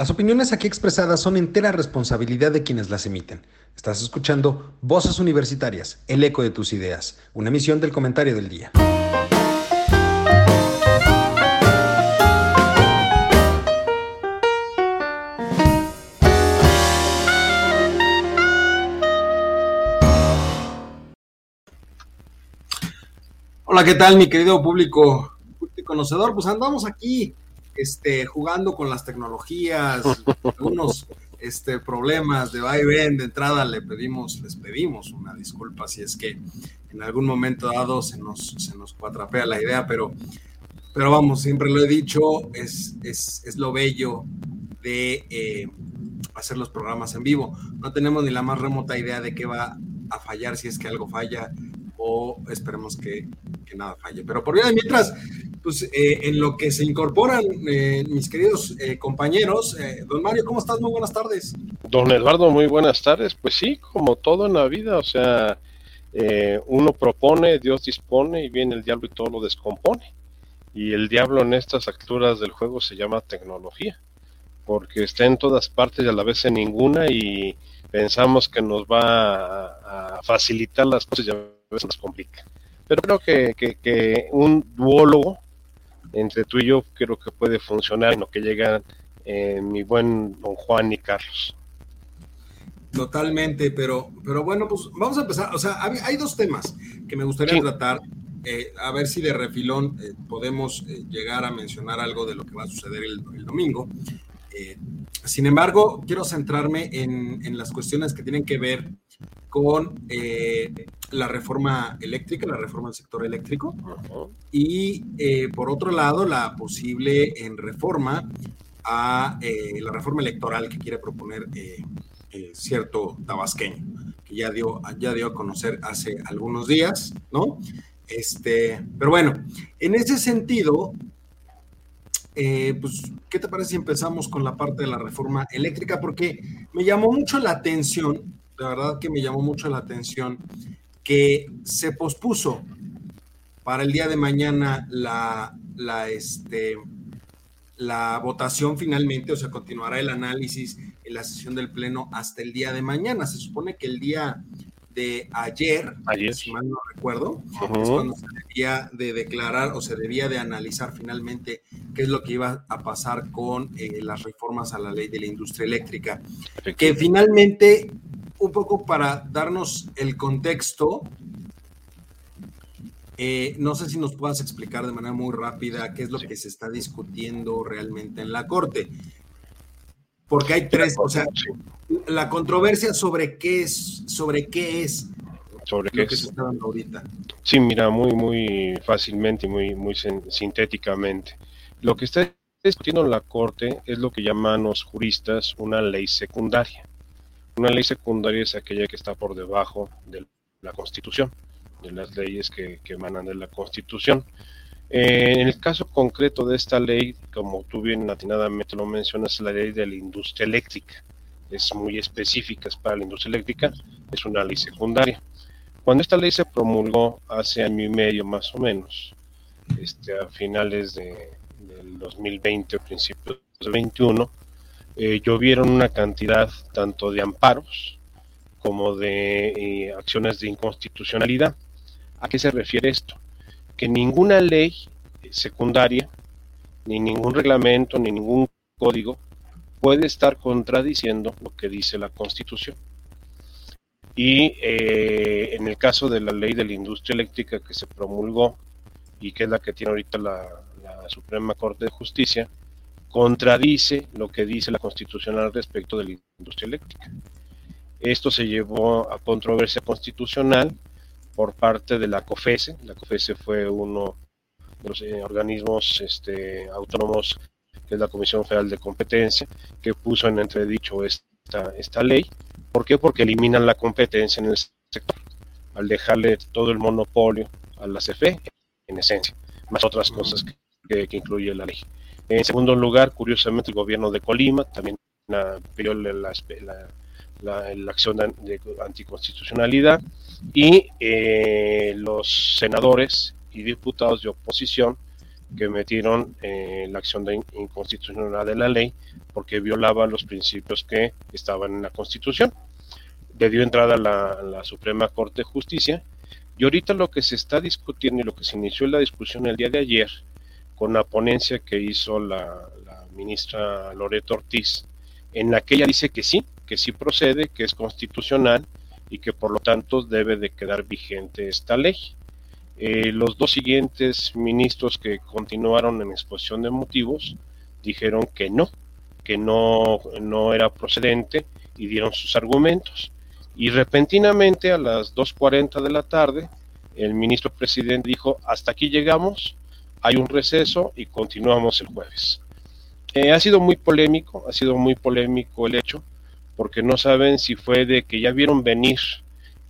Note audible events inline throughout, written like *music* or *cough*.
Las opiniones aquí expresadas son entera responsabilidad de quienes las emiten. Estás escuchando Voces Universitarias, el eco de tus ideas, una emisión del comentario del día. Hola, ¿qué tal mi querido público, conocedor? Pues andamos aquí este, jugando con las tecnologías, *laughs* algunos este, problemas de va y ven, de entrada le pedimos, les pedimos una disculpa si es que en algún momento dado se nos, se nos cuatrapea la idea, pero, pero vamos, siempre lo he dicho, es, es, es lo bello de eh, hacer los programas en vivo. No tenemos ni la más remota idea de qué va a fallar si es que algo falla o esperemos que, que nada falle. Pero por de mientras, pues eh, en lo que se incorporan eh, mis queridos eh, compañeros, don Mario, ¿cómo estás? Muy buenas tardes. Don Eduardo, muy buenas tardes. Pues sí, como todo en la vida, o sea, uno propone, Dios dispone y viene el diablo y todo lo descompone. Y el diablo en estas alturas del juego se llama tecnología, porque está en todas partes y a la vez en ninguna y pensamos que nos va a, facilitar las cosas y a veces nos complica. Pero creo que un duólogo entre tú y yo creo que puede funcionar en lo que llega eh, mi buen don Juan y Carlos. Totalmente, pero, pero bueno, pues vamos a empezar. O sea, hay, dos temas que me gustaría tratar. Eh, a ver si de refilón eh, podemos llegar a mencionar algo de lo que va a suceder el, domingo. sin embargo, quiero centrarme en, en, las cuestiones que tienen que ver con la reforma eléctrica, la reforma del sector eléctrico, y eh, por otro lado, la posible en reforma a eh, la reforma electoral que quiere proponer cierto tabasqueño, que ya dio, ya dio a conocer hace algunos días, ¿no? Este, pero bueno, en ese sentido, pues, ¿qué te parece si empezamos con la parte de la reforma eléctrica? Porque me llamó mucho la atención la verdad que me llamó mucho la atención que se pospuso para el día de mañana la, la, este, la votación finalmente, o sea, continuará el análisis en la sesión del Pleno hasta el día de mañana. Se supone que el día de ayer, si mal no recuerdo, es cuando se debía de declarar o se debía de analizar finalmente qué es lo que iba a pasar con eh, las reformas a la ley de la industria eléctrica, que finalmente un poco para darnos el contexto, eh, no sé si nos puedas explicar de manera muy rápida qué es lo que se está discutiendo realmente en la Corte. Porque hay tres, o sea, la controversia sobre qué es, sobre qué es sobre qué se está dando ahorita. Sí, mira, muy, muy fácilmente y muy, muy sintéticamente. Lo que está discutiendo en la Corte es lo que llaman los juristas una ley secundaria. Una ley secundaria es aquella que está por debajo de la Constitución, de las leyes que, emanan de la Constitución. Eh, en el caso concreto de esta ley, como tú bien atinadamente lo mencionas, la ley de la industria eléctrica. Es muy específica, es para la industria eléctrica, es una ley secundaria. Cuando esta ley se promulgó hace año y medio más o menos, este, a finales de, del 2020 o principios del 2021, eh, llovieron una cantidad tanto de amparos como de eh, acciones de inconstitucionalidad. ¿A qué se refiere esto? Que ninguna ley secundaria, ni ningún reglamento, ni ningún código puede estar contradiciendo lo que dice la Constitución. Y eh, en el caso de la ley de la industria eléctrica que se promulgó y que es la que tiene ahorita la Suprema Corte de Justicia, contradice lo que dice la Constitución al respecto de la industria eléctrica. Esto se llevó a controversia constitucional por parte de la COFESE. La COFESE fue uno de los eh, organismos este, autónomos, que es la Comisión Federal de Competencia, que puso en entredicho esta, esta ley. ¿Por qué? Porque eliminan la competencia en el sector, al dejarle todo el monopolio a la CFE, en esencia, más otras cosas que incluye la ley. En segundo lugar, curiosamente, el gobierno de Colima también pidió la, acción de, anticonstitucionalidad y eh, los senadores y diputados de oposición que metieron eh, la acción de inconstitucionalidad de la ley porque violaba los principios que estaban en la Constitución. Le dio entrada a la, Suprema Corte de Justicia y ahorita lo que se está discutiendo y lo que se inició en la discusión el día de ayer con la ponencia que hizo la, la ministra Loreto Ortiz, en la que ella dice que sí, que sí procede, que es constitucional y que por lo tanto debe de quedar vigente esta ley. Eh, los dos siguientes ministros que continuaron en exposición de motivos dijeron que no, que no, no era procedente y dieron sus argumentos. Y repentinamente a las 2.40 de la tarde, el ministro presidente dijo, hasta aquí llegamos, hay un receso y continuamos el jueves. Eh, ha sido muy polémico, ha sido muy polémico el hecho, porque no saben si fue de que ya vieron venir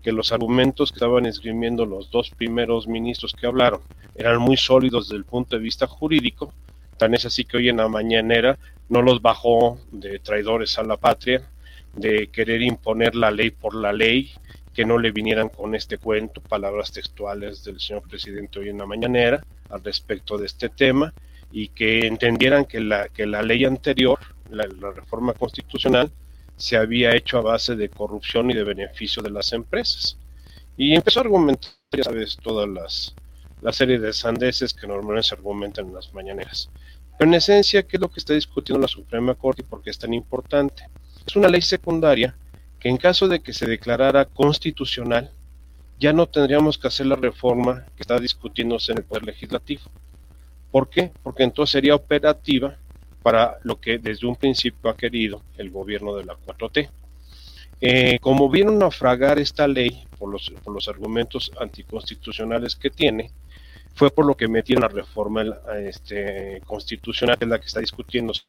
que los argumentos que estaban esgrimiendo los dos primeros ministros que hablaron eran muy sólidos desde el punto de vista jurídico, tan es así que hoy en la mañanera no los bajó de traidores a la patria, de querer imponer la ley por la ley, que no le vinieran con este cuento, palabras textuales del señor presidente hoy en la mañanera al respecto de este tema, y que entendieran que la, que la ley anterior, la reforma constitucional, se había hecho a base de corrupción y de beneficio de las empresas. Y empezó a argumentar, ya sabes, todas las la serie de sandeces que normalmente se argumentan en las mañaneras. Pero en esencia, ¿qué es lo que está discutiendo la Suprema Corte y por qué es tan importante? Es una ley secundaria que en caso de que se declarara constitucional, ya no tendríamos que hacer la reforma que está discutiéndose en el Poder Legislativo. ¿Por qué? Porque entonces sería operativa para lo que desde un principio ha querido el gobierno de la 4T. Eh, como vieron naufragar esta ley por los, por los argumentos anticonstitucionales que tiene, fue por lo que metieron la reforma este, constitucional, que es la que está discutiéndose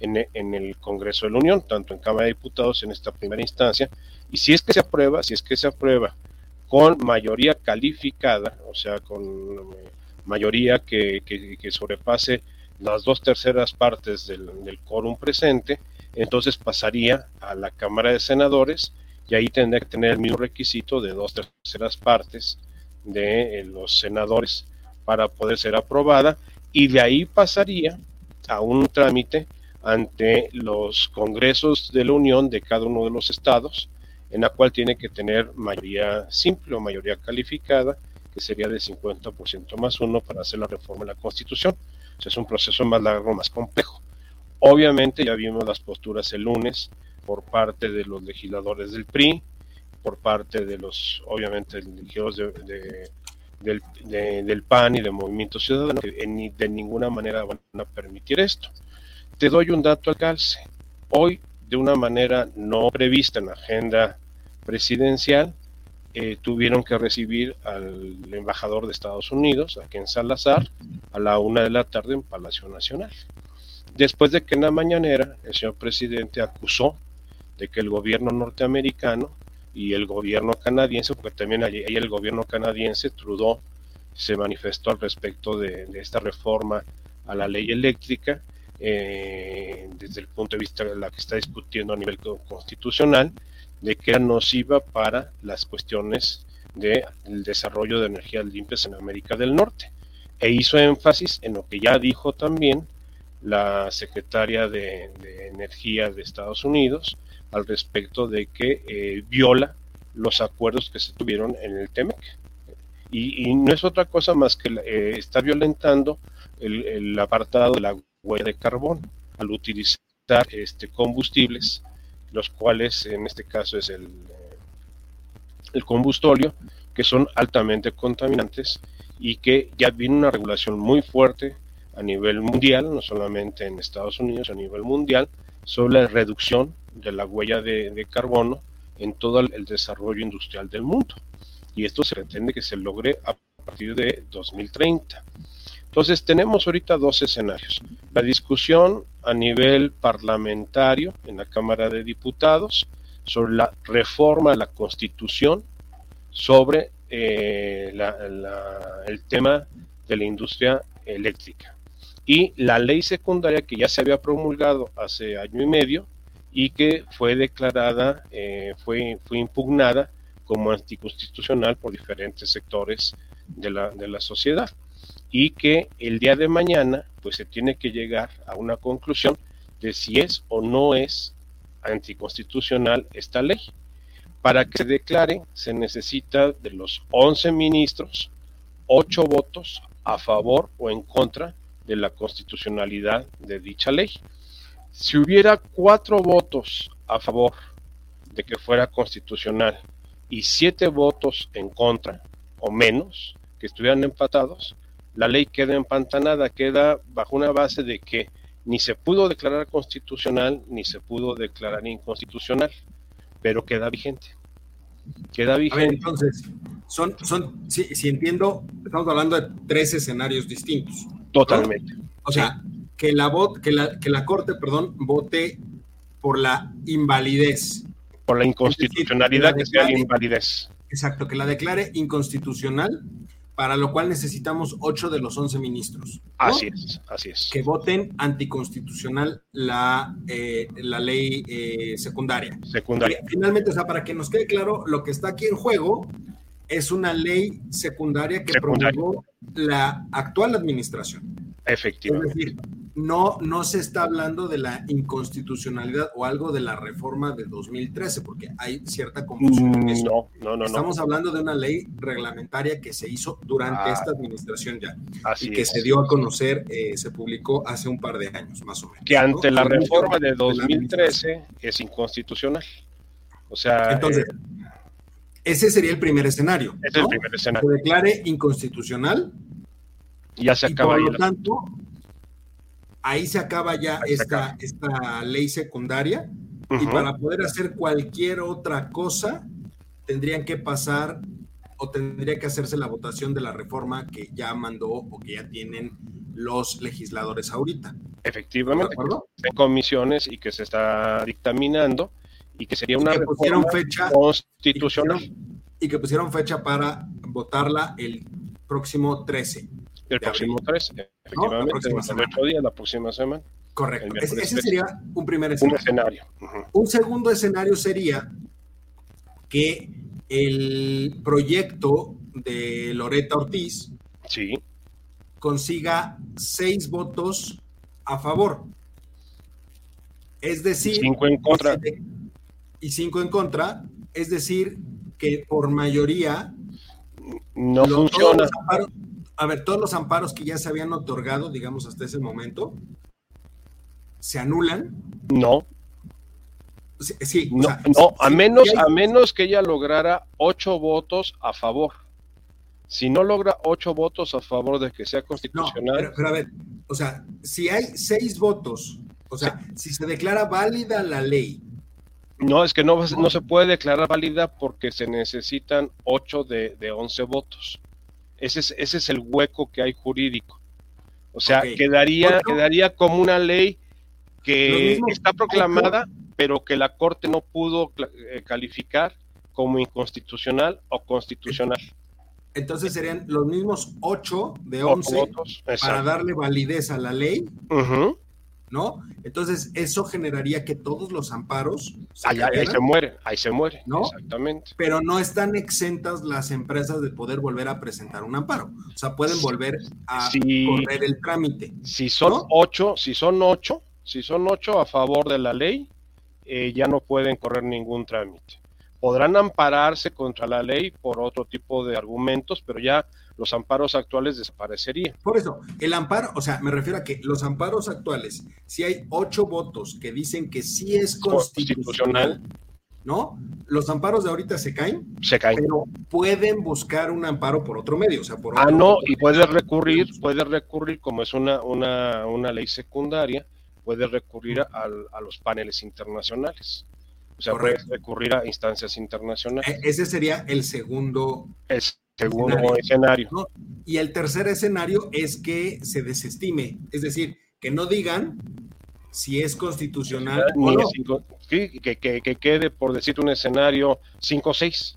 en, el Congreso de la Unión, tanto en Cámara de Diputados en esta primera instancia, y si es que se aprueba, si es que se aprueba con mayoría calificada, o sea, con eh, mayoría que, que, que sobrepase las dos terceras partes del, del quórum presente, entonces pasaría a la Cámara de Senadores y ahí tendría que tener el mismo requisito de dos terceras partes de eh, los senadores para poder ser aprobada. Y de ahí pasaría a un trámite ante los congresos de la Unión de cada uno de los estados, en la cual tiene que tener mayoría simple o mayoría calificada, que sería de 50% más uno para hacer la reforma de la Constitución es un proceso más largo, más complejo. Obviamente ya vimos las posturas el lunes por parte de los legisladores del PRI, por parte de los, obviamente, legisladores de, del, PAN y del Movimiento Ciudadano, que de ninguna manera van a permitir esto. Te doy un dato al calce. Hoy, de una manera no prevista en la agenda presidencial, eh, tuvieron que recibir al embajador de Estados Unidos, aquí en Salazar, a la una de la tarde en Palacio Nacional. Después de que en la mañanera el señor presidente acusó de que el gobierno norteamericano y el gobierno canadiense, porque también ahí el gobierno canadiense, Trudeau, se manifestó al respecto de, esta reforma a la ley eléctrica, eh, desde el punto de vista de la que está discutiendo a nivel constitucional, de que era nociva para las cuestiones del desarrollo de energías limpias en América del Norte. E hizo énfasis en lo que ya dijo también la secretaria de, Energía de Estados Unidos al respecto de que eh, viola los acuerdos que se tuvieron en el TEMEC. Y, no es otra cosa más que eh, está violentando el, el, apartado de la huella de carbón al utilizar este, combustibles los cuales en este caso es el, el combustóleo, que son altamente contaminantes y que ya viene una regulación muy fuerte a nivel mundial, no solamente en Estados Unidos, a nivel mundial, sobre la reducción de la huella de, carbono en todo el, desarrollo industrial del mundo. Y esto se pretende que se logre a partir de 2030. Entonces tenemos ahorita dos escenarios. La discusión a nivel parlamentario en la Cámara de Diputados sobre la reforma de la Constitución sobre eh, el tema de la industria eléctrica y la ley secundaria que ya se había promulgado hace año y medio y que fue declarada, eh, fue, fue impugnada como anticonstitucional por diferentes sectores la, de la sociedad. Y que el día de mañana pues se tiene que llegar a una conclusión de si es o no es anticonstitucional esta ley. Para que se declare se necesita de los 11 ministros 8 votos a favor o en contra de la constitucionalidad de dicha ley. Si hubiera cuatro votos a favor de que fuera constitucional y siete votos en contra o menos que estuvieran empatados, la ley queda empantanada, queda bajo una base de que ni se pudo declarar constitucional ni se pudo declarar inconstitucional, pero queda vigente. Queda vigente. entonces, son, son si, entiendo, estamos hablando de tres escenarios distintos. Totalmente. O sea, que la, que, la, que la Corte, perdón, vote por la invalidez. Por la inconstitucionalidad que, sea la invalidez. Exacto, que la declare inconstitucional para lo cual necesitamos ocho de los once ministros. Así es, así es. Que voten anticonstitucional la, eh, la ley eh, secundaria. Secundaria. finalmente, o sea, para que nos quede claro, lo que está aquí en juego es una ley secundaria que promulgó la actual administración. Efectivamente. Es decir, no, no se está hablando de la inconstitucionalidad o algo de la reforma de 2013, porque hay cierta confusión en eso. No, no, no. Estamos hablando de una ley reglamentaria que se hizo durante ah. esta administración ya y que se dio a conocer, eh, se publicó hace un par de años, más o menos. Que ante la reforma de 2013 es inconstitucional. O sea. Entonces. Eh, ese sería el primer escenario. Es el primer escenario. Se declare inconstitucional. Y ya se acaba. por lo tanto, ahí se acaba ya esta, esta ley secundaria y para poder hacer cualquier otra cosa tendrían que pasar o tendría que hacerse la votación de la reforma que ya mandó o que ya tienen los legisladores ahorita. Efectivamente, en comisiones y que se está dictaminando y que sería una reforma fecha constitucional. Y que pusieron fecha para votarla el próximo 13. El próximo 13, efectivamente, el día, la próxima semana. Correcto. Ese, sería un primer escenario. Un, segundo escenario sería que el proyecto de Loreta Ortiz sí. consiga seis votos a favor. Es decir, cinco en contra. Y cinco en contra. Es decir, que por mayoría no funciona a ver, todos los amparos que ya se habían otorgado, digamos, hasta ese momento, se anulan. No. Sí, no, no a, menos, a menos que ella lograra ocho votos a favor. Si no logra ocho votos a favor de que sea constitucional. No, pero, a ver, o sea, si hay seis votos, o sea, si se declara válida la ley. No, es que no, no se puede declarar válida porque se necesitan ocho de, de once votos. Ese es, ese es el hueco que hay jurídico. O sea, quedaría, quedaría como una ley que está proclamada, pero que la Corte no pudo eh, calificar como inconstitucional o constitucional. Entonces serían los mismos ocho de once para darle validez a la ley. ¿No? Entonces, eso generaría que todos los amparos. Se ahí, se muere, ahí se muere, ¿no? Exactamente. Pero no están exentas las empresas de poder volver a presentar un amparo. O sea, pueden volver a correr el trámite. Si son ocho, si son ocho, si son ocho a favor de la ley, eh, ya no pueden correr ningún trámite. Podrán ampararse contra la ley por otro tipo de argumentos, pero ya los amparos actuales desaparecerían. Por eso, el amparo, o sea, me refiero a que los amparos actuales, si hay ocho votos que dicen que sí es constitucional, ¿no? Los amparos de ahorita se caen. Se caen. Pero pueden buscar un amparo por otro medio, o sea, por Ah, no, y puede recurrir, puede recurrir, como es una, una, una ley secundaria, puede recurrir a, los paneles internacionales. O sea, puede recurrir a instancias internacionales. E, ese sería el segundo. Es Segundo escenario. Y el tercer escenario es que se desestime, es decir, que no digan si es constitucional o no. que, quede, por decir un escenario 5-6.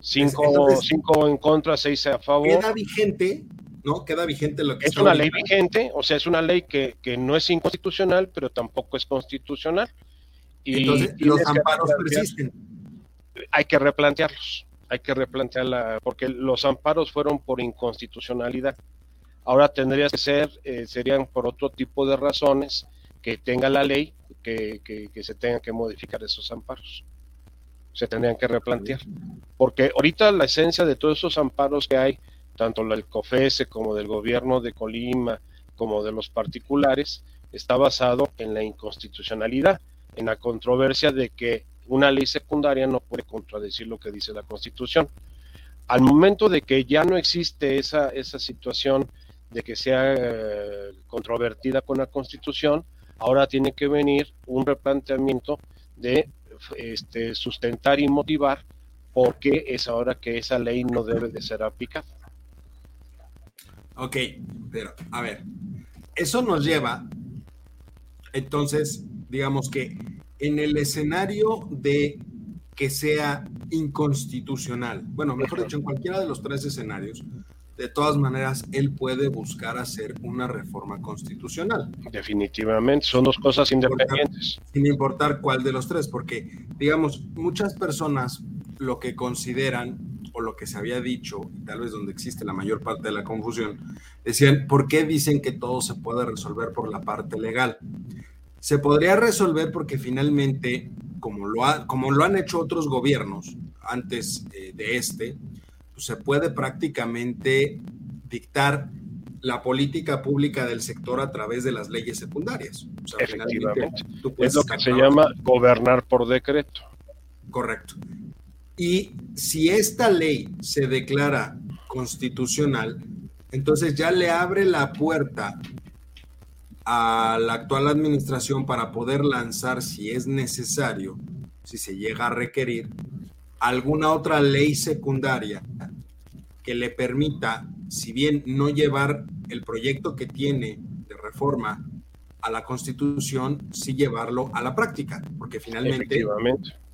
5 en contra, 6 a favor. Queda vigente, ¿no? Queda vigente lo que Es una ley vigente, o sea, es una ley que, no es inconstitucional, pero tampoco es constitucional. Y Entonces, los amparos persisten. Hay que replantearlos hay que replantearla, porque los amparos fueron por inconstitucionalidad. ahora tendría que ser, eh, serían por otro tipo de razones que tenga la ley que, que, se tengan que modificar esos amparos. Se tendrían que replantear. Porque ahorita la esencia de todos esos amparos que hay, tanto del COFESE como del gobierno de Colima, como de los particulares, está basado en la inconstitucionalidad, en la controversia de que una ley secundaria no puede contradecir lo que dice la Constitución. Al momento de que ya no existe esa, esa situación de que sea eh, controvertida con la Constitución, ahora tiene que venir un replanteamiento de este, sustentar y motivar por qué es ahora que esa ley no debe de ser aplicada. Ok, pero a ver, eso nos lleva, entonces, digamos que en el escenario de que sea inconstitucional, bueno, mejor dicho, en cualquiera de los tres escenarios, de todas maneras, él puede buscar hacer una reforma constitucional. Definitivamente, son dos cosas independientes. sin importar cuál de los tres, porque, digamos, muchas personas lo que consideran o lo que se había dicho, tal vez donde existe la mayor parte de la confusión, decían, ¿por qué dicen que todo se puede resolver por la parte legal? Se podría resolver porque finalmente, como lo, ha, como lo han hecho otros gobiernos antes eh, de este, pues, se puede prácticamente dictar la política pública del sector a través de las leyes secundarias. Efectivamente. es lo que se llama gobernar por decreto. Correcto. Y si esta ley se declara constitucional, entonces ya le abre la puerta a la actual administración para poder lanzar, si es necesario, si se llega a requerir, alguna otra ley secundaria que le permita, si bien no llevar el proyecto que tiene de reforma a la Constitución, sí llevarlo a la práctica, porque finalmente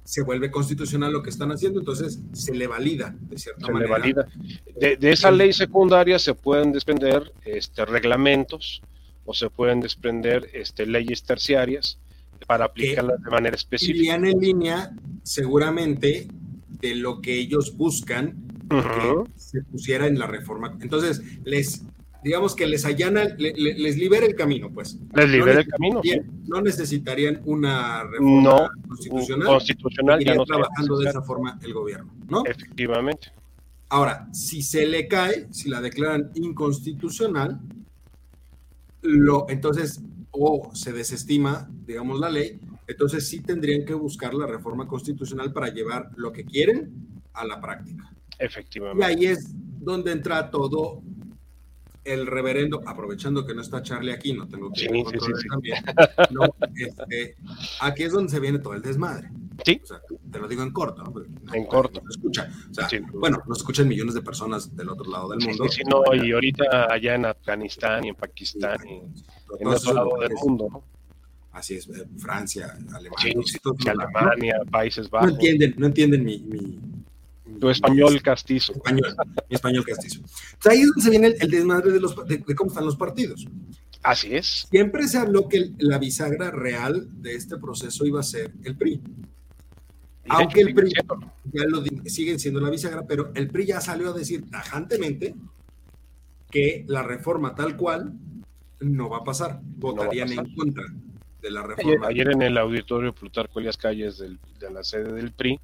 se vuelve constitucional lo que están haciendo, entonces se le valida de cierta se manera. Le valida. De, esa ley secundaria se pueden desprender este, reglamentos o se pueden desprender este, leyes terciarias para aplicarlas de manera específica. Irían en línea, seguramente, de lo que ellos buscan que se pusiera en la reforma. Entonces, les, digamos que les allana, les libera el camino, pues. Les libera el camino. No necesitarían una reforma constitucional. Constitucional. Ya no trabajando de esa forma el gobierno, ¿no? Efectivamente. Ahora, si se le cae, si la declaran inconstitucional, lo, entonces, o se desestima, digamos, la ley, entonces sí tendrían que buscar la reforma constitucional para llevar lo que quieren a la práctica. Efectivamente. Y ahí es donde entra todo el reverendo, aprovechando que no está Charlie aquí, no tengo que sí, también. *laughs* Este, aquí es donde se viene todo el desmadre. Sí. O sea, te lo digo en corto, ¿no? en corto. No escucha. O sea, bueno, nos escuchan millones de personas del otro lado del mundo. Sí, no, y ahorita allá en Afganistán y en Pakistán y en otro lado del mundo, ¿no? Así es, eh, Francia, Alemania. Alemania, Países Bajos. No entienden, no entienden mi, mi tu español castizo. Español, mi español castizo. ahí es donde se viene el, desmadre de, los, de, cómo están los partidos. Así es. Siempre se habló que la bisagra real de este proceso iba a ser el PRI. Aunque el PRI ya lo siguen siendo la bisagra, pero el PRI ya salió a decir tajantemente que la reforma tal cual no va a pasar. Votarían en contra de la reforma. Ayer, en el auditorio Plutarco Elias Calles de la sede del PRI,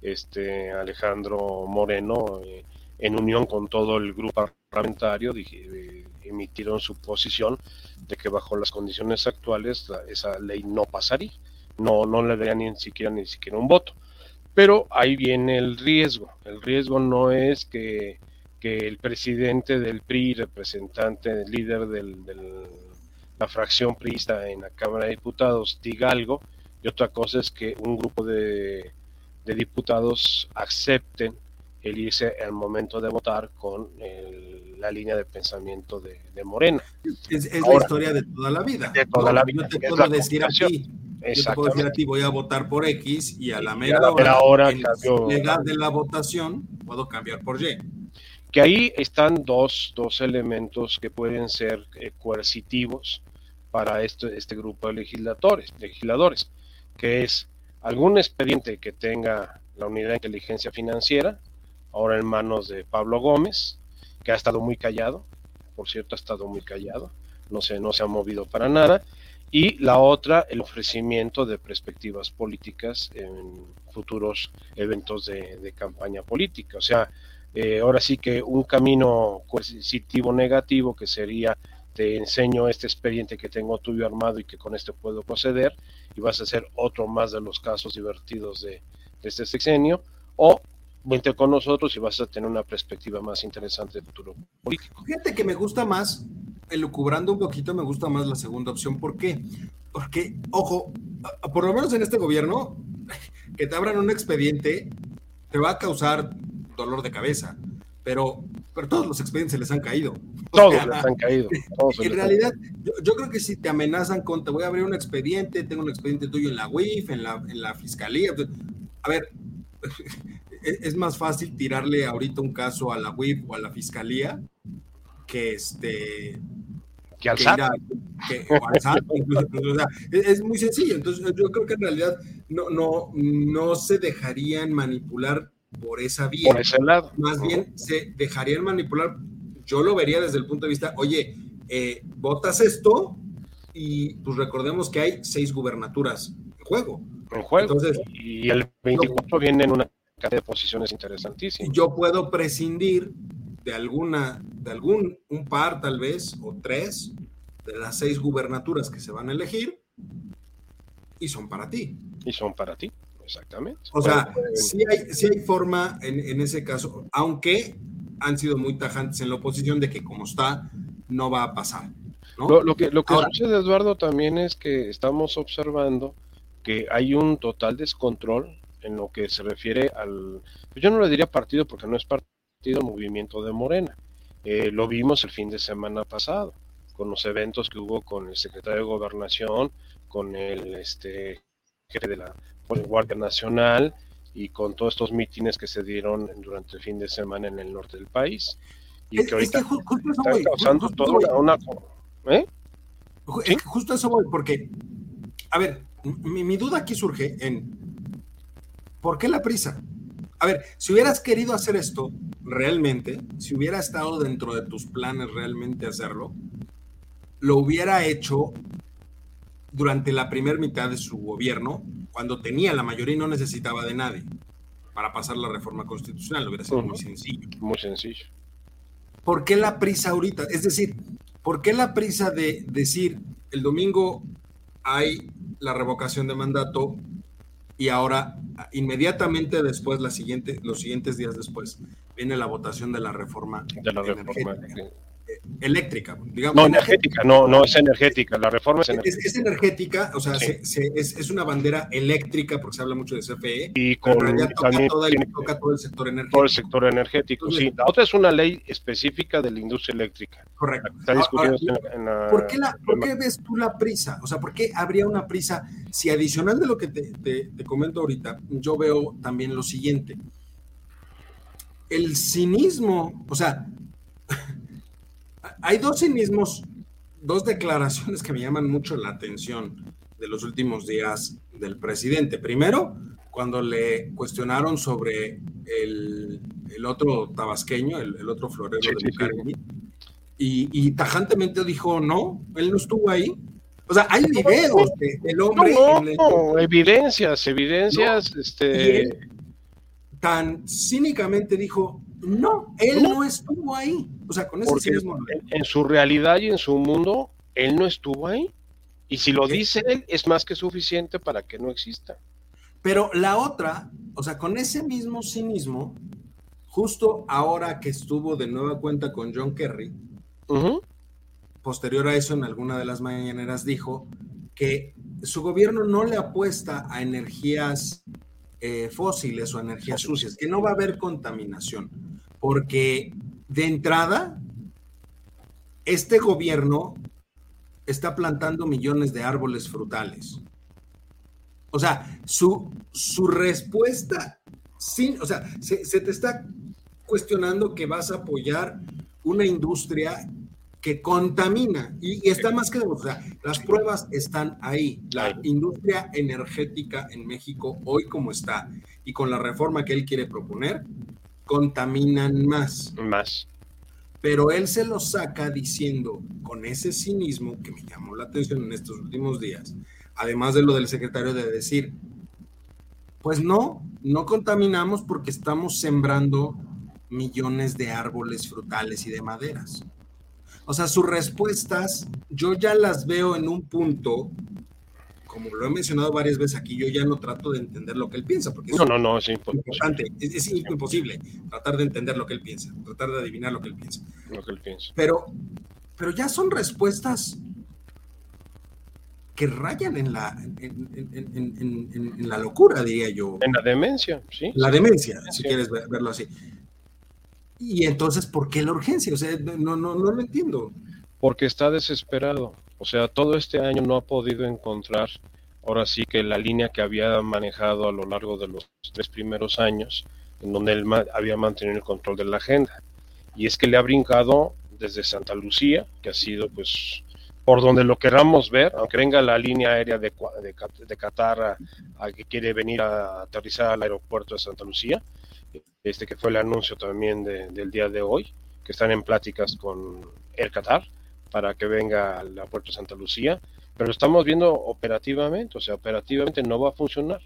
este Alejandro Moreno, eh, en unión con todo el grupo parlamentario, eh, emitieron su posición de que bajo las condiciones actuales esa ley no pasaría, no, no le daría ni siquiera ni siquiera un voto. Pero ahí viene el riesgo. El riesgo no es que, el presidente del PRI, representante, líder de la fracción priista en la Cámara de Diputados, diga algo, y otra cosa es que un grupo de de diputados acepten el irse al momento de votar con la línea de pensamiento de, Morena. Es, la historia de toda la vida. De toda la vida. Yo te puedo decir a ti, yo puedo decir a ti, voy a votar por X y a la mera hora, en la de la votación, puedo cambiar por Y. Que ahí están dos, dos elementos que pueden ser eh, coercitivos para este, este grupo de legisladores, legisladores, que es algún expediente que tenga la unidad de inteligencia financiera, ahora en manos de Pablo Gómez, que ha estado muy callado, por cierto, ha estado muy callado, no se, no se ha movido para nada. Y la otra, el ofrecimiento de perspectivas políticas en futuros eventos de, campaña política. O sea, eh, ahora sí que un camino coercitivo negativo que sería te enseño este expediente que tengo tuyo armado y que con este puedo proceder y vas a hacer otro más de los casos divertidos de, este sexenio o vente con nosotros y vas a tener una perspectiva más interesante de futuro político. Fíjate que me gusta más, elucubrando un poquito, me gusta más la segunda opción. ¿Por qué? Porque, ojo, por lo menos en este gobierno, *laughs* que te abran un expediente te va a causar dolor de cabeza, pero, pero todos los expedientes se les han caído. Todos les han caído. *laughs* en realidad, yo, creo que si te amenazan con te voy a abrir un expediente, tengo un expediente tuyo en la UIF, en la, en la fiscalía. A ver, *laughs* es más fácil tirarle ahorita un caso a la WIP o a la fiscalía que este que al SAT. es, muy sencillo. Entonces, yo creo que en realidad no, no, no se dejarían manipular por esa vía. Por ese lado. Más bien se dejarían manipular. Yo lo vería desde el punto de vista, oye, eh, votas esto y pues recordemos que hay seis gubernaturas en juego. En juego. Entonces, y el 24 viene en una de posiciones interesantísimas. Yo puedo prescindir de alguna, de algún, un par tal vez, o tres, de las seis gubernaturas que se van a elegir, y son para ti. Y son para ti, exactamente. O sea, sí hay, hay forma en, en, ese caso, aunque han sido muy tajantes en la oposición de que como está, no va a pasar. Lo, que, lo que sucede, Eduardo, también es que estamos observando que hay un total descontrol en lo que se refiere al, pues yo no le diría partido porque no es partido, movimiento de Morena. Eh, lo vimos el fin de semana pasado, con los eventos que hubo con el secretario de Gobernación, con el este, jefe de la Guardia Nacional y con todos estos mítines que se dieron durante el fin de semana en el norte del país. Y que ahorita están causando toda una... ¿eh? Justo eso voy, porque, a ver, mi, mi duda aquí surge en ¿Por qué la prisa? A ver, si hubieras querido hacer esto realmente, si hubiera estado dentro de tus planes realmente hacerlo, lo hubiera hecho durante la primera mitad de su gobierno, cuando tenía la mayoría y no necesitaba de nadie para pasar la reforma constitucional. Lo hubiera sido muy sencillo. Muy sencillo. ¿Por qué la prisa ahorita? Es decir, ¿por qué la prisa de decir el domingo hay la revocación de mandato, y ahora inmediatamente después, la siguiente, los siguientes días después, viene la votación de la reforma. De la reforma eléctrica, digamos. No, energética, no, no es energética, la reforma es energética. Es, energética, o sea, es, una bandera eléctrica porque se habla mucho de CFE, y con, toca, todo el sector energético. Todo el sector energético, sí. La otra es una ley específica de la industria eléctrica. Correcto. Está discutiendo en, la, ¿por, qué ¿Por qué ves tú la prisa? O sea, ¿por qué habría una prisa? Si adicional de lo que te, te comento ahorita, yo veo también lo siguiente. El cinismo, o sea, *laughs* hay dos cinismos, dos declaraciones que me llaman mucho la atención de los últimos días del presidente. Primero, cuando le cuestionaron sobre el, otro tabasqueño, el, otro florero de Y, tajantemente dijo, no, él no estuvo ahí. O sea, hay videos del hombre. No, evidencias, evidencias. este... tan cínicamente dijo, no, él no, estuvo ahí. O sea, con ese cinismo. En, su realidad y en su mundo, él no estuvo ahí. Y si lo dice él, es más que suficiente para que no exista. Pero la otra, o sea, con ese mismo cinismo, justo ahora que estuvo de nueva cuenta con John Kerry, posterior a eso, en alguna de las mañaneras dijo que su gobierno no le apuesta a energías eh, fósiles o energías sucias, que no va a haber contaminación porque de entrada, este gobierno está plantando millones de árboles frutales. O sea, su, su respuesta, sin, o sea, se, te está cuestionando que vas a apoyar una industria que contamina y, está más que demostrado. Las pruebas están ahí. La industria energética en México, hoy como está, y con la reforma que él quiere proponer, contaminan más. Más. pero él se lo saca diciendo con ese cinismo que me llamó la atención en estos últimos días, además de lo del secretario de decir, pues no, no contaminamos porque estamos sembrando millones de árboles frutales y de maderas. O sea, sus respuestas yo ya las veo en un punto, como lo he mencionado varias veces aquí, yo ya no trato de entender lo que él piensa, porque no, no, no, es importante, es, imposible tratar de entender lo que él piensa, tratar de adivinar lo que él piensa. Lo que él piensa. Pero, pero ya son respuestas que rayan en la, en, la locura, diría yo. En la demencia, sí. La demencia, si quieres verlo así. Y entonces, ¿por qué la urgencia? O sea, no, no, no lo entiendo. Porque está desesperado. O sea, todo este año no ha podido encontrar, ahora sí que la línea que había manejado a lo largo de los tres primeros años, en donde él había mantenido el control de la agenda. Y es que le ha brincado desde Santa Lucía, que ha sido pues por donde lo queramos ver, aunque venga la línea aérea de, Qatar a, que quiere venir a aterrizar al aeropuerto de Santa Lucía, este que fue el anuncio también del día de hoy, que están en pláticas con Air Qatar para que venga al puerto de Santa Lucía, pero lo estamos viendo operativamente, o sea, operativamente no va a funcionar.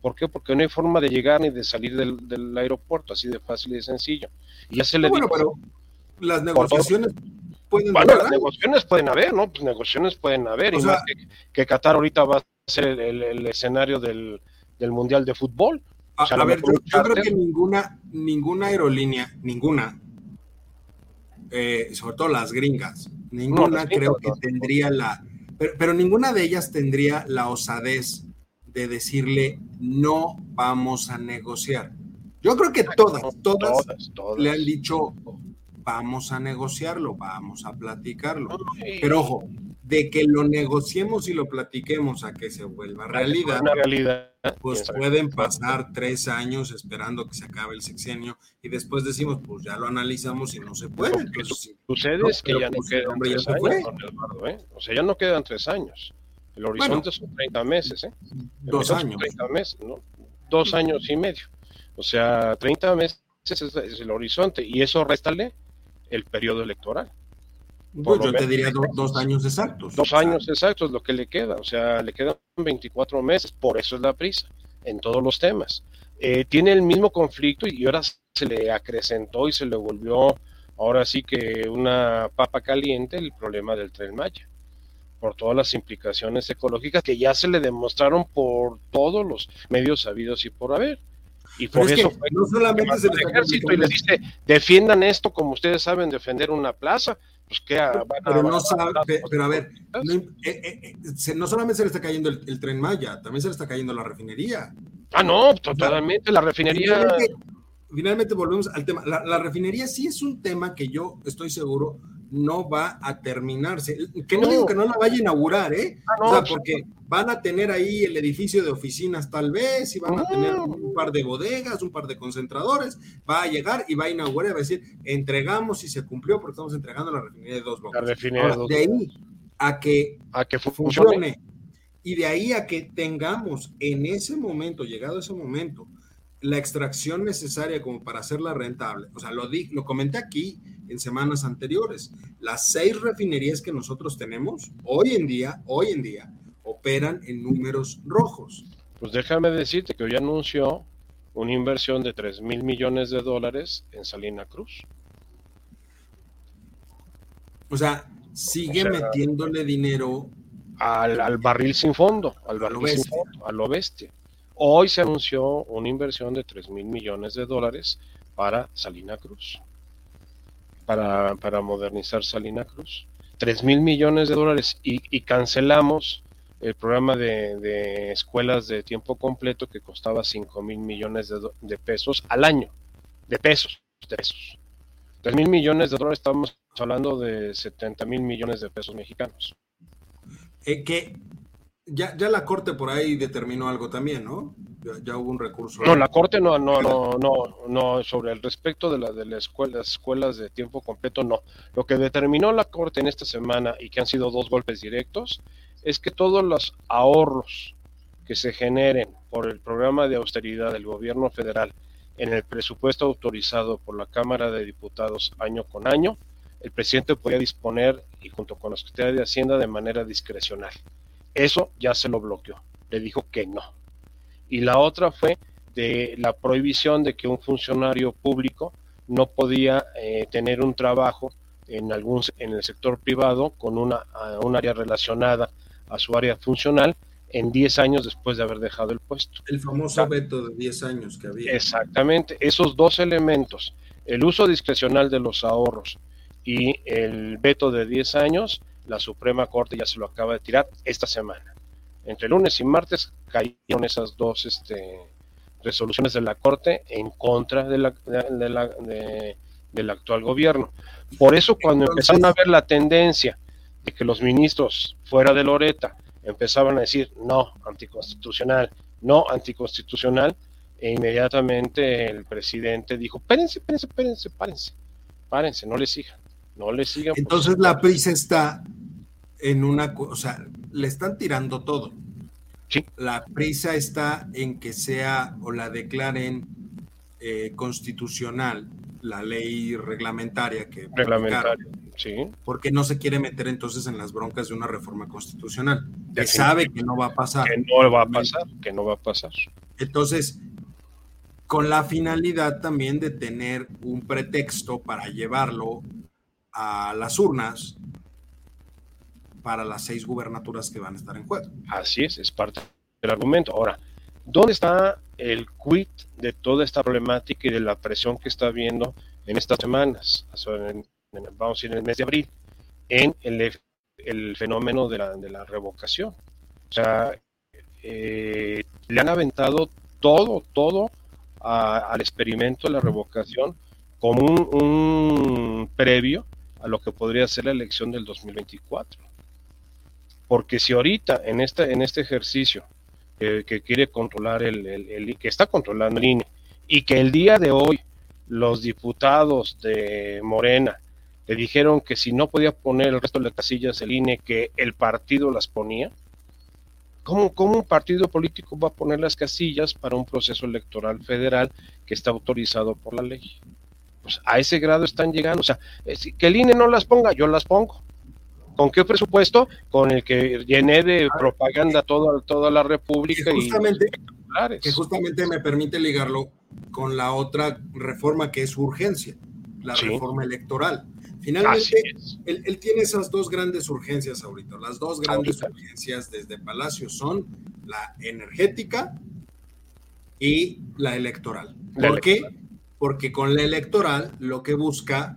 ¿Por qué? Porque no hay forma de llegar ni de salir del, aeropuerto, así de fácil y de sencillo. Y ya se le bueno, pero las negociaciones pueden bueno, las negociaciones pueden haber, ¿no? Pues negociaciones pueden haber, y más que, Qatar ahorita va a ser el, escenario del, del Mundial de Fútbol. A, ver, yo, creo que ninguna, ninguna aerolínea, ninguna, eh, sobre todo las gringas, ninguna creo que tendría la, pero, ninguna de ellas tendría la osadez de decirle no vamos a negociar. Yo creo que todas, todas, le han dicho vamos a negociarlo, vamos a platicarlo. Pero ojo, de que lo negociemos y lo platiquemos a que se vuelva realidad, realidad pues pueden pasar tres años esperando que se acabe el sexenio y después decimos, pues ya lo analizamos y no se puede. Lo que sucede es que ya no pues, quedan tres años, ¿eh? O sea, ya no quedan tres años. El horizonte son 30 meses, ¿eh? dos años. 30 meses, ¿no? Dos años y medio. O sea, 30 meses es, es el horizonte y eso réstale el periodo electoral. Pues yo te diría dos años exactos. Dos años exactos lo que le queda, o sea, le quedan 24 meses, por eso es la prisa en todos los temas. Eh, tiene el mismo conflicto y ahora se le acrecentó y se le volvió ahora sí que una papa caliente el problema del tren Maya, por todas las implicaciones ecológicas que ya se le demostraron por todos los medios sabidos y por haber. Y por eso no solamente se el ejército y le dice, defiendan esto como ustedes saben defender una plaza, pues que pero no sabe, pero a ver, no, eh, eh, eh, no, solamente se le está cayendo el, tren Maya, también se le está cayendo la refinería. Ah, no, totalmente, la refinería. Finalmente, volvemos al tema. La, refinería sí es un tema que yo estoy seguro no va a terminarse. Que no, digo que no la vaya a inaugurar, ¿eh? Ah, o sea, porque van a tener ahí el edificio de oficinas tal vez, y van a tener ah. un par de bodegas, un par de concentradores, va a llegar y va a inaugurar y va a decir, entregamos y se cumplió porque estamos entregando la refinería de dos bocas. de ahí a que, a que funcione. y de ahí a que tengamos en ese momento, llegado ese momento, la extracción necesaria como para hacerla rentable. O sea, lo, di, lo comenté aquí en semanas anteriores. Las seis refinerías que nosotros tenemos hoy en día, hoy en día, operan en números rojos. Pues déjame decirte que hoy anunció una inversión de 3 mil millones de dólares en Salina Cruz. O sea, sigue metiéndole dinero al, barril sin fondo, al barril sin fondo, a lo bestia. Hoy se anunció una inversión de 3 mil millones de dólares para Salina Cruz, para, para modernizar Salina Cruz. 3 mil millones de dólares y cancelamos el programa de, escuelas de tiempo completo que costaba 5 mil millones de, pesos al año, de pesos, de pesos. 3 mil millones de dólares, estamos hablando de 70 mil millones de pesos mexicanos. Eh, que ya, ya la Corte por ahí determinó algo también, ¿no? Ya, hubo un recurso. No, la Corte no, no, no, no, no, sobre el respecto de la de las escuelas de tiempo completo, no. Lo que determinó la Corte en esta semana y que han sido dos golpes directos es que todos los ahorros que se generen por el programa de austeridad del gobierno federal en el presupuesto autorizado por la Cámara de Diputados año con año el presidente podía disponer y junto con la Secretaría de Hacienda de manera discrecional. Eso ya se lo bloqueó, le dijo que no. Y la otra fue de la prohibición de que un funcionario público no podía eh, tener un trabajo en algún en el sector privado con una un área relacionada a su área funcional en 10 años después de haber dejado el puesto. El famoso veto de 10 años que había. Exactamente, esos dos elementos, el uso discrecional de los ahorros y el veto de 10 años, la Suprema Corte ya se lo acaba de tirar esta semana. Entre lunes y martes cayeron esas dos este, resoluciones de la Corte en contra de la, de la, del actual gobierno. Por eso cuando empezaron a ver la tendencia de que los ministros fuera de Loreta empezaban a decir no, anticonstitucional, no, anticonstitucional, e inmediatamente el presidente dijo, espérense, espérense, espérense, párense, párense, no le sigan, no le sigan. Entonces la prisa está en una, o sea, le están tirando todo. Sí. La prisa está en que sea o la declaren eh, constitucional la ley reglamentaria que reglamentaria, sí. porque no se quiere meter entonces en las broncas de una reforma constitucional, que sabe que no va a pasar. Que no va a pasar, que no va a pasar. Entonces, con la finalidad también de tener un pretexto para llevarlo a las urnas para las seis gubernaturas que van a estar en juego. Así es, es parte del argumento. Ahora, ¿dónde está el quit de toda esta problemática y de la presión que está habiendo en estas semanas? vamos a decir, en el mes de abril, en el, fenómeno de la, revocación. O sea, eh, le han aventado todo, todo al experimento de la revocación como un previo a lo que podría ser la elección del 2024. Porque si ahorita en este, en este ejercicio que quiere controlar el, el, que está controlando el INE y que el día de hoy los diputados de Morena le dijeron que si no podía poner el resto de las casillas del INE, que el partido las ponía, ¿cómo, ¿cómo, un partido político va a poner las casillas para un proceso electoral federal que está autorizado por la ley? Pues a ese grado están llegando. O sea, que el INE no las ponga, yo las pongo. ¿Con qué presupuesto? Con el que llené de ah, propaganda toda, toda la República. Que justamente, y que justamente me permite ligarlo con la otra reforma que es urgencia, la reforma electoral. Finalmente, él, tiene esas dos grandes urgencias ahorita. Las dos grandes urgencias desde Palacio son la energética y la electoral. ¿Por qué? Porque con la electoral lo que busca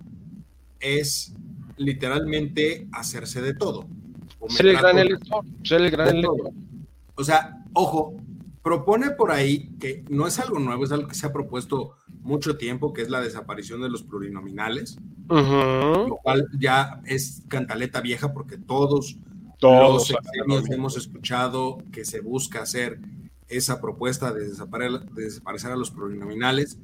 es literalmente hacerse de todo. Ser el gran elector, ser el gran elector. O sea, ojo, propone por ahí que no es algo nuevo, es algo que se ha propuesto mucho tiempo, que es la desaparición de los plurinominales, lo cual ya es cantaleta vieja porque todos, todos los hemos escuchado que se busca hacer esa propuesta de desaparecer, de desaparecer a los plurinominales,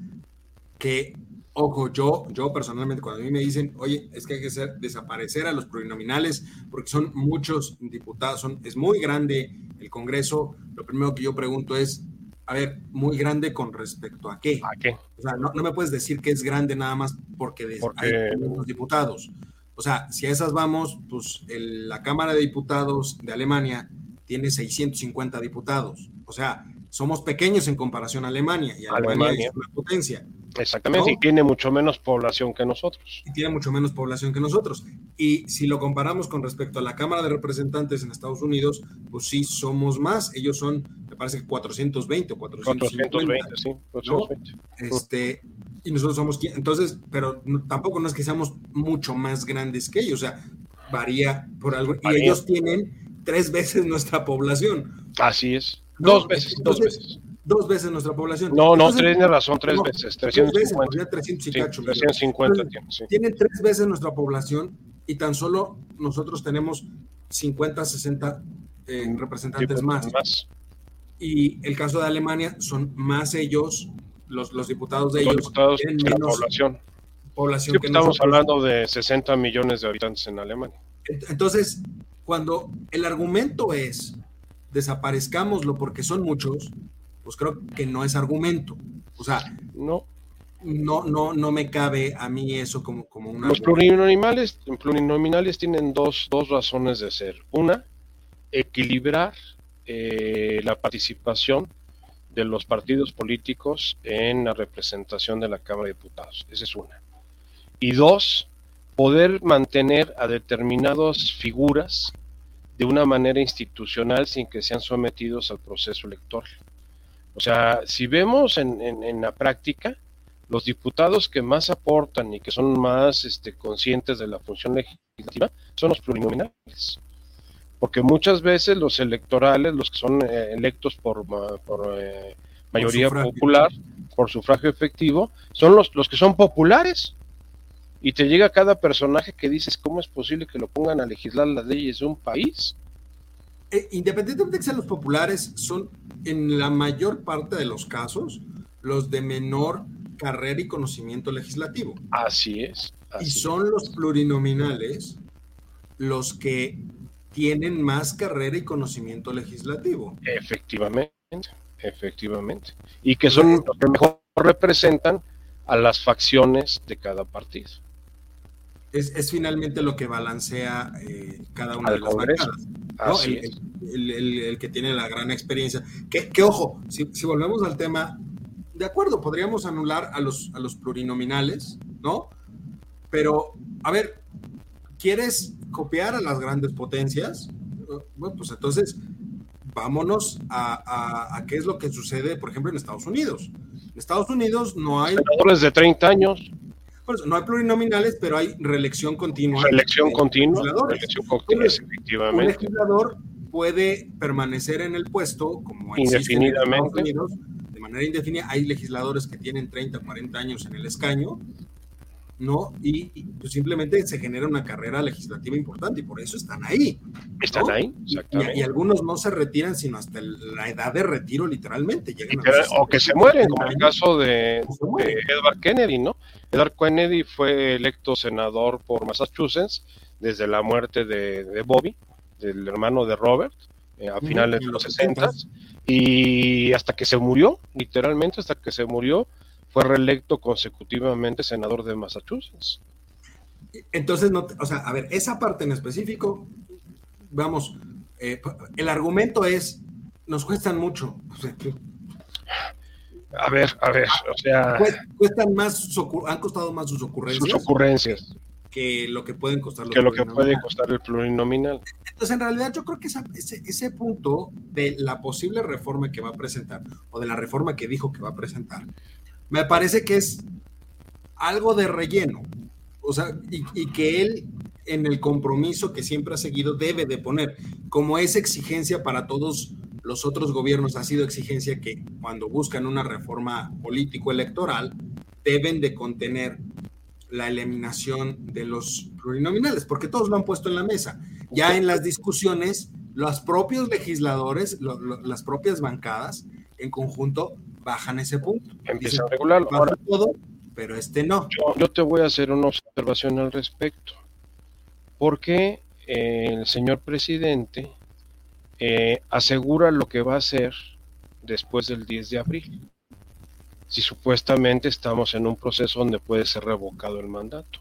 que Ojo, yo, yo personalmente, cuando a mí me dicen, oye, es que hay que hacer, desaparecer a los plurinominales porque son muchos diputados, son, es muy grande el Congreso, lo primero que yo pregunto es, a ver, muy grande con respecto a qué. ¿A qué? O sea, no, me puedes decir que es grande nada más porque, hay muchos diputados. O sea, si a esas vamos, pues la Cámara de Diputados de Alemania tiene 650 diputados. O sea, somos pequeños en comparación a Alemania y Alemania, es una potencia. Exactamente, y tiene mucho menos población que nosotros. Y tiene mucho menos población que nosotros. Y si lo comparamos con respecto a la Cámara de Representantes en Estados Unidos, pues sí somos más. Ellos son, me parece que 420 o 450. 420, sí, 420. Este, y nosotros somos, entonces, pero tampoco no es que seamos mucho más grandes que ellos, o sea, varía por algo. Y ellos tienen tres veces nuestra población. Así es. Dos veces, dos veces. Dos veces nuestra población. No, no, tiene razón, tres veces. 350. Veces, 350 Tienen tres veces nuestra población y tan solo nosotros tenemos 50, 60 eh, representantes más. Y el caso de Alemania son más ellos, los, los diputados de ellos. Diputados tienen menos población. población que estamos hablando de 60 millones de habitantes en Alemania. Entonces, cuando el argumento es desaparezcámoslo porque son muchos, pues creo que no es argumento. O sea, no. no, no, no me cabe a mí eso como, como una... Los plurinominales, plurinominales tienen dos, dos razones de ser. Una, equilibrar eh, la participación de los partidos políticos en la representación de la Cámara de Diputados. Esa es una. Y dos, poder mantener a determinadas figuras de una manera institucional sin que sean sometidos al proceso electoral. O sea, si vemos en, en, la práctica, los diputados que más aportan y que son más este, conscientes de la función legislativa son los plurinominales. Porque muchas veces los electorales, los que son eh, electos por, por eh, mayoría popular, por sufragio efectivo, son los, los que son populares y te llega cada personaje que dices, ¿cómo es posible que lo pongan a legislar las leyes de un país? Eh, independientemente de que sean los populares, son en la mayor parte de los casos los de menor carrera y conocimiento legislativo. Así es. y son los plurinominales los que tienen más carrera y conocimiento legislativo. Efectivamente, efectivamente. Y que son los que mejor representan a las facciones de cada partido es, finalmente lo que balancea eh, cada una de las bancadas. El, que tiene la gran experiencia. Que, ojo, si, volvemos al tema, de acuerdo, podríamos anular a los, a los plurinominales, ¿no? Pero, a ver, ¿quieres copiar a las grandes potencias? Bueno, pues entonces vámonos a, a, qué es lo que sucede, por ejemplo, en Estados Unidos. En Estados Unidos no hay... Senadores de 30 años no hay plurinominales, pero hay reelección continua. Reelección continua, reelección continua, efectivamente. Un legislador puede permanecer en el puesto, como indefinidamente. de manera indefinida. Hay legisladores que tienen 30, 40 años en el escaño, ¿no? Y, pues simplemente se genera una carrera legislativa importante y por eso están ahí. Están ahí, exactamente. Y, algunos no se retiran sino hasta la edad de retiro, literalmente. o que se mueren, como el caso de, Edward Kennedy, ¿no? Edward Kennedy fue electo senador por Massachusetts desde la muerte de, Bobby, del hermano de Robert, eh, a finales de los 60 y hasta que se murió, literalmente hasta que se murió, fue reelecto consecutivamente senador de Massachusetts. Entonces, no, o sea, a ver, esa parte en específico, vamos, eh, el argumento es, nos cuestan mucho. A ver, a ver, o sea... Cuestan más, han costado más sus ocurrencias. Sus ocurrencias. Que lo que pueden costar los Que lo que puede costar el plurinominal. Entonces, en realidad, yo creo que ese, ese punto de la posible reforma que va a presentar, o de la reforma que dijo que va a presentar, me parece que es algo de relleno. O sea, y, que él en el compromiso que siempre ha seguido debe de poner, como es exigencia para todos los otros gobiernos, ha sido exigencia que cuando buscan una reforma político-electoral, deben de contener la eliminación de los plurinominales, porque todos lo han puesto en la mesa. Ya en las discusiones, los propios legisladores, las propias bancadas, en conjunto, bajan ese punto. Empieza a regularlo. Ahora, todo, pero este no. Yo, te voy a hacer una observación al respecto. ¿Por qué eh, el señor presidente eh, asegura lo que va a hacer después del 10 de abril? Si supuestamente estamos en un proceso donde puede ser revocado el mandato.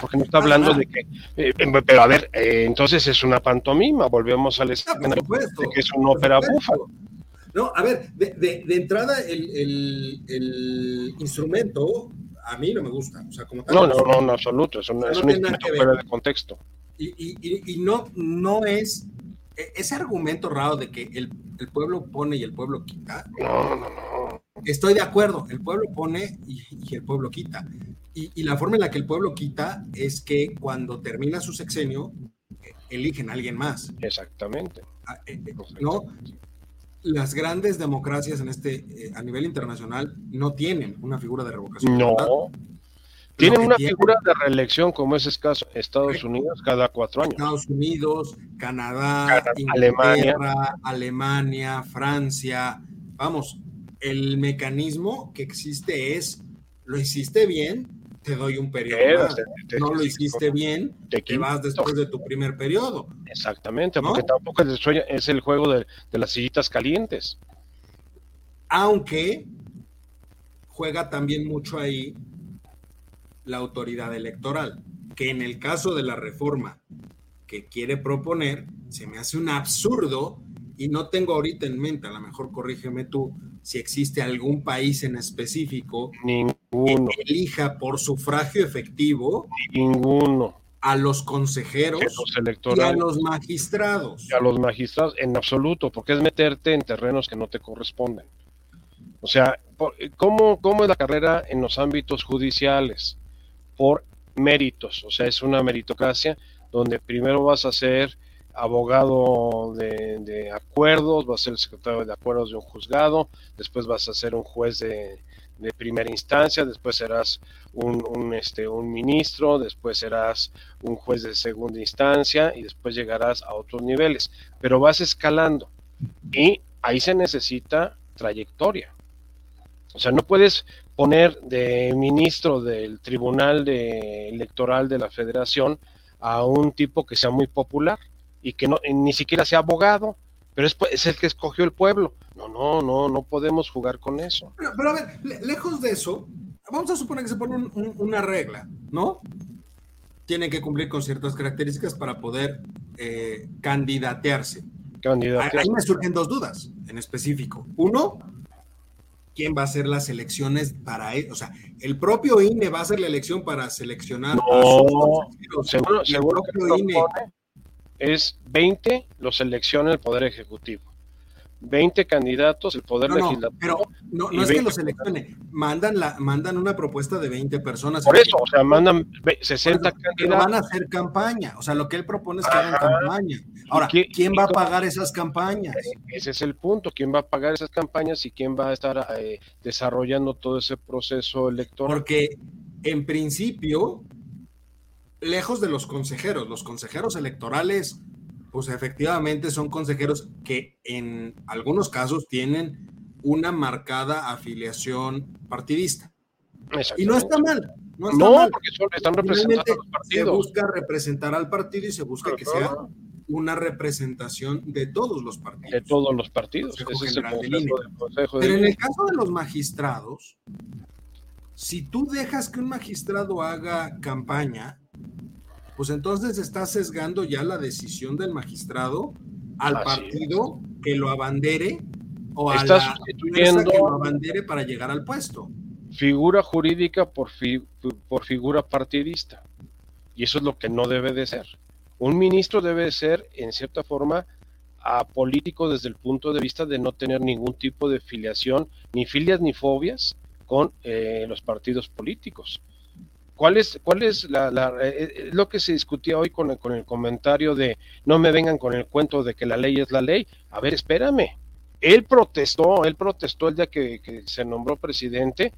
Porque no está hablando de que, eh, pero a ver, entonces es una pantomima, volvemos al escenario de que es una ópera bufa. No, a ver, de, entrada el, instrumento a mí no me gusta. O sea, como no, no, no, en absoluto, es, un, instrumento fuera de contexto. Y, no, no es ese argumento raro de que el, pueblo pone y el pueblo quita. No, no, no. Estoy de acuerdo, el pueblo pone y, el pueblo quita. Y, la forma en la que el pueblo quita es que cuando termina su sexenio, eligen a alguien más. Exactamente. Ah, eh, eh, ¿No? las grandes democracias en este eh, a nivel internacional no tienen una figura de revocación. No. Tienen una figura de reelección, como es escaso Estados Unidos, cada cuatro años. Estados Unidos, Canadá, Alemania. Alemania, Francia. Vamos, el mecanismo que existe es, lo hiciste bien, te doy un periodo. no lo hiciste bien, te, vas después de tu primer periodo. Exactamente, porque tampoco es el juego de, las sillitas calientes. Aunque juega también mucho ahí la autoridad electoral, que en el caso de la reforma que quiere proponer, se me hace un absurdo y no tengo ahorita en mente, a lo mejor corrígeme tú, si existe algún país en específico Ninguno. que elija por sufragio efectivo Ninguno. a los consejeros los y a los magistrados. y a los magistrados en absoluto, porque es meterte en terrenos que no te corresponden. O sea, ¿cómo, cómo es la carrera en los ámbitos judiciales? Por méritos, o sea, es una meritocracia donde primero vas a ser abogado de, de acuerdos, vas a ser secretario de acuerdos de un juzgado, después vas a ser un juez de, de primera instancia, después serás un, un, este, un ministro, después serás un juez de segunda instancia y después llegarás a otros niveles, pero vas escalando y ahí se necesita trayectoria. O sea, no puedes poner de ministro del Tribunal de Electoral de la Federación a un tipo que sea muy popular y que no ni siquiera sea abogado, pero es, es el que escogió el pueblo. No, no, no, no podemos jugar con eso. Pero, pero a ver, le- lejos de eso, vamos a suponer que se pone un- un- una regla, ¿no? Tiene que cumplir con ciertas características para poder eh, candidatearse. Ahí me surgen dos dudas en específico. Uno, ¿quién va a hacer las elecciones para él? O sea, el propio INE va a hacer la elección para seleccionar a sus No, consejeros. seguro, seguro que INE propone es 20 los selecciona el Poder Ejecutivo. 20 candidatos el Poder No, no, Legislativo. pero no, no es que 20 lo seleccione, mandan, la, mandan una propuesta de 20 personas. Por eso, o sea, mandan ve- Por 60 eso, pero van a candidatos. hacer campaña. O sea, lo que él propone es que hagan campaña. Ahora, ¿quién va a pagar esas campañas? Ese es el punto. ¿Quién va a pagar esas campañas y quién va a estar eh, desarrollando todo ese proceso electoral? Porque en principio, lejos de los consejeros, los consejeros electorales, pues efectivamente son consejeros que en algunos casos tienen una marcada afiliación partidista. Y no está mal. No, está No, mal. porque son- están representando a los se busca representar al partido y se busca que sea una representación de todos los partidos. de todos los partidos. Consejo el del consejo, Pero en el caso de los magistrados, si tú dejas que un magistrado haga campaña, pues entonces estás sesgando ya la decisión del magistrado al Así partido que lo abandere o a Está la sustituyendo- que lo abandere para llegar al puesto. figura jurídica por, fi- por figura partidista. Y eso es lo que no debe de ser. Un ministro debe de ser, en cierta forma, apolítico desde el punto de vista de no tener ningún tipo de filiación, ni filias ni fobias con eh, los partidos políticos. ¿Cuál es, cuál es la, la- eh, eh, lo que se discutía hoy con el, con el comentario de no me vengan con el cuento de que la ley es la ley? A ver, espérame. Él protestó, él protestó el día que, que se nombró presidente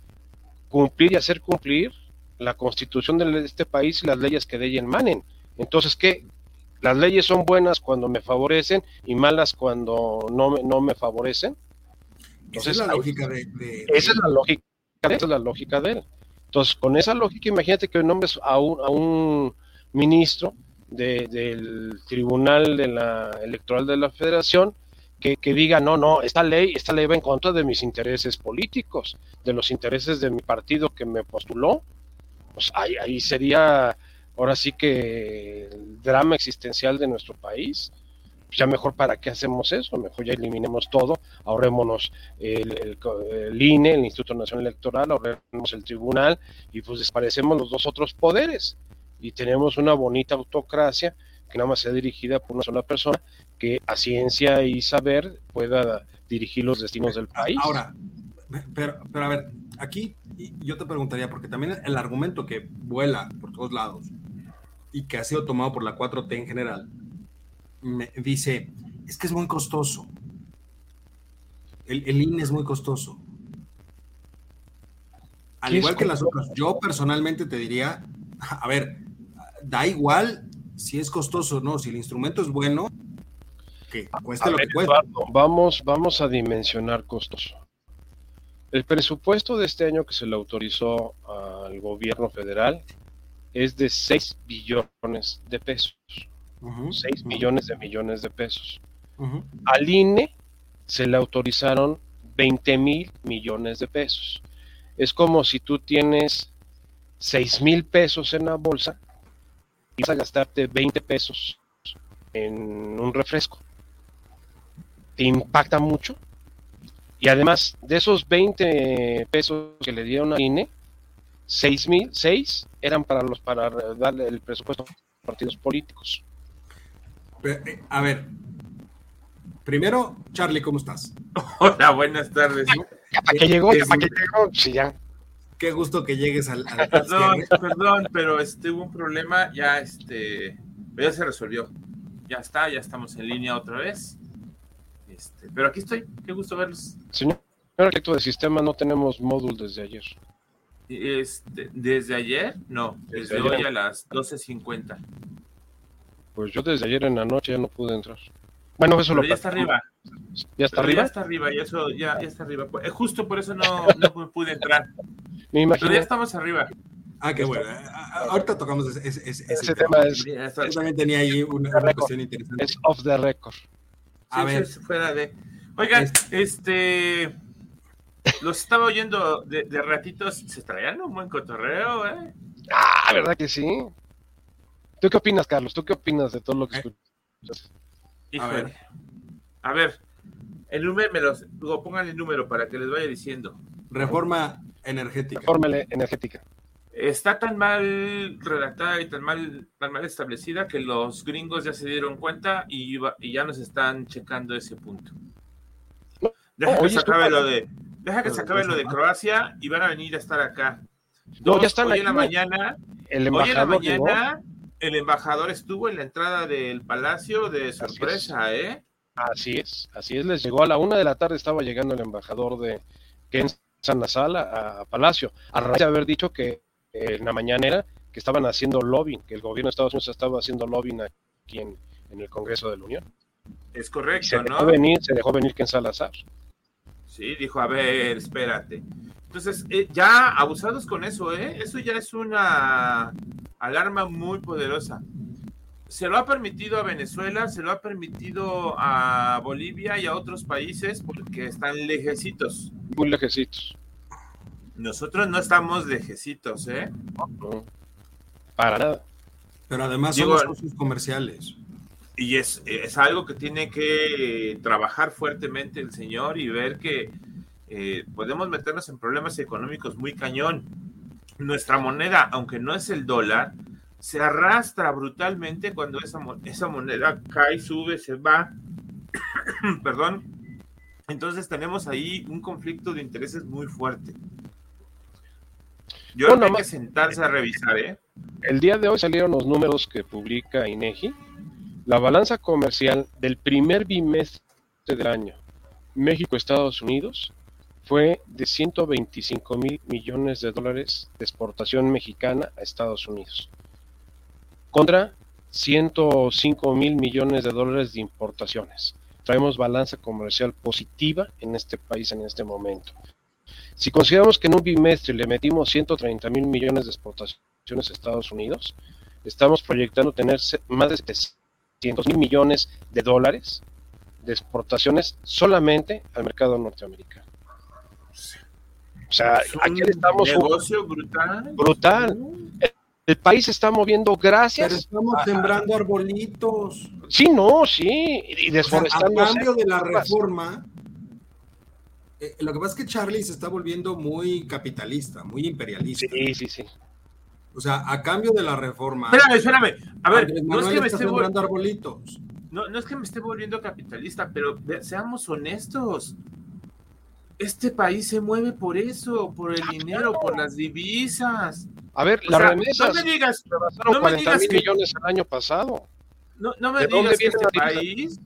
cumplir y hacer cumplir la constitución de este país y las leyes que de ella emanen. Entonces, ¿qué? Las leyes son buenas cuando me favorecen y malas cuando no me, no me favorecen. Esa es Entonces, la lógica de, de- esa es la lógica, esa es la lógica de él. Entonces, con esa lógica, imagínate que nombres a un, a un ministro de- del Tribunal de la Electoral de la Federación que, que diga, no, no, esta ley, esta ley va en contra de mis intereses políticos, de los intereses de mi partido que me postuló. Pues ahí, ahí sería, ahora sí que el drama existencial de nuestro país. Ya mejor para qué hacemos eso, mejor ya eliminemos todo, ahorrémonos el, el, el INE, el Instituto Nacional Electoral, ahorrémonos el tribunal y pues desaparecemos los dos otros poderes y tenemos una bonita autocracia que nada más sea dirigida por una sola persona que a ciencia y saber pueda dirigir los destinos del país. Ahora, pero, pero a ver, aquí yo te preguntaría, porque también el argumento que vuela por todos lados y que ha sido tomado por la 4T en general, me dice, es que es muy costoso. El, el INE es muy costoso. Al ¿Qué igual que las otras, yo personalmente te diría, a ver, da igual si es costoso o no, si el instrumento es bueno, que cueste A lo ver, que cueste. Eduardo, vamos, vamos a dimensionar costos. El presupuesto de este año que se le autorizó al gobierno federal es de 6 billones de pesos. Ujú, 6 ujú, millones de millones de pesos. ujú. Al INE se le autorizaron 20 mil millones de pesos. Es como si tú tienes 6 mil pesos en la bolsa y vas a gastarte 20 pesos en un refresco. Te impacta mucho. Y además, de esos 20 pesos que le dieron a INE, 6 mil, 6 eran para los para darle el presupuesto a los partidos políticos. Eh, a ver, primero, Charlie, ¿cómo estás? *laughs* Hola, buenas tardes. ¿Para qué llegó? ¿Para qué llegó? Sí, ya. Qué gusto que llegues al. *laughs* perdón, perdón, pero este hubo un problema, ya este, ya se resolvió. Ya está, ya estamos en línea otra vez. Este, pero aquí estoy, qué gusto verlos. Señor arquitecto de sistema, no tenemos módulo desde ayer. Este, ¿Desde ayer? No, desde, hoy a las 12.50. Pues yo desde ayer en la noche ya no pude entrar. Bueno, eso Pero lo ya está arriba. ¿Ya está arriba? Ya está arriba, ya, eso, ya, ya está arriba. Pues, justo por eso no, no pude entrar. Me imagino. Pero ya estamos arriba. Ah, qué bueno. Ahorita tocamos ese, ese, ese, Ese tema es, Yo también tenía ahí una, una cuestión interesante. es off the record. A Sí, ver. fuera de. Oigan, Este- este. Los estaba oyendo de, de ratitos. Se traían un buen cotorreo, ¿eh? Ah, ¿verdad que sí? ¿Tú qué opinas, Carlos? ¿Tú qué opinas de todo lo que Eh. escuchas? Híjole. ver. A ver. El número, me los, luego pongan el número para que les vaya diciendo. Reforma energética. Fórmula energética. Está tan mal redactada y tan mal, tan mal establecida que los gringos ya se dieron cuenta y, iba- y ya nos están checando ese punto. Deja que se acabe lo de, deja que se acabe lo de Croacia y van a venir a estar acá. No, Dos, ya están hoy en la mañana, El hoy en la embajador llegó. El embajador estuvo en la entrada del palacio de sorpresa, ¿eh? Así es, así es. Les llegó a la una de la tarde, estaba llegando el embajador de Ken Sanasala a Palacio, a raíz de haber dicho que eh, en la mañanera que estaban haciendo lobbying, que el gobierno de Estados Unidos estaba haciendo lobbying aquí en, en el Congreso de la Unión. Es Y se correcto, dejó ¿no? venir, se dejó venir Ken Salazar. Sí, dijo, a ver, espérate. Entonces, eh, ya abusados con eso, ¿eh? Eso ya es una alarma muy poderosa. Se lo ha permitido a Venezuela, se lo ha permitido a Bolivia y a otros países porque están lejecitos. Muy lejecitos. Nosotros no estamos lejecitos, ¿eh? No, para nada. Pero además Digo, son los socios comerciales. Y es, es algo que tiene que trabajar fuertemente el señor y ver que eh, podemos meternos en problemas económicos muy cañón. Nuestra moneda, aunque no es el dólar, se arrastra brutalmente cuando esa, mo- esa moneda cae, sube, se va. *coughs* Perdón. Entonces tenemos ahí un conflicto de intereses muy fuerte. Yo Bueno, creo que hay ma- que sentarse a revisar, ¿eh? El día de hoy salieron los números que publica INEGI. La balanza comercial del primer bimestre del año México-Estados Unidos fue de 125 mil millones de dólares de exportación mexicana a Estados Unidos, contra 105 mil millones de dólares de importaciones. Traemos balanza comercial positiva en este país en este momento. Si consideramos que en un bimestre le metimos 130 mil millones de exportaciones a Estados Unidos, estamos proyectando tener más de 700 mil millones de dólares de exportaciones solamente al mercado norteamericano. O sea, Es aquí un estamos negocio brutal. brutal. El país se está moviendo Pero gracias. estamos sembrando arbolitos. Sí, no, sí, y O sea, a desforestando. cambio de la reforma, eh, lo que pasa es que Charlie se está volviendo muy capitalista, muy imperialista. Sí, sí, sí. O sea, a cambio de la reforma, Espérame, espérame. A ver, Andrés no es, que me esté vol- sembrando arbolitos. no, no es que me esté volviendo capitalista, pero seamos honestos. Este país se mueve por eso, por el dinero, por las divisas. A ver, las remesas no me digas, no me 40 digas mil que- millones el año pasado. no, no me ¿De dónde digas que este país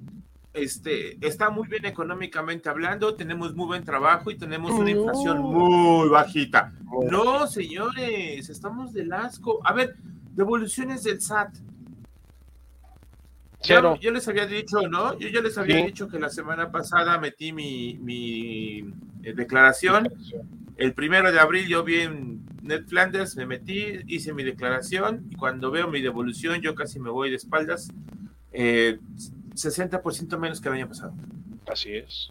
este, está muy bien económicamente hablando, tenemos muy buen trabajo y tenemos una No. inflación muy bajita. No, señores, estamos del asco. A ver, devoluciones del SAT. Yo, yo les había dicho, ¿no? Yo ya les había Sí. dicho que la semana pasada metí mi, mi eh, declaración. El primero de abril yo vi en Net Flanders, me metí, hice mi declaración y cuando veo mi devolución yo casi me voy de espaldas. eh, 60% menos que el año pasado. Así es.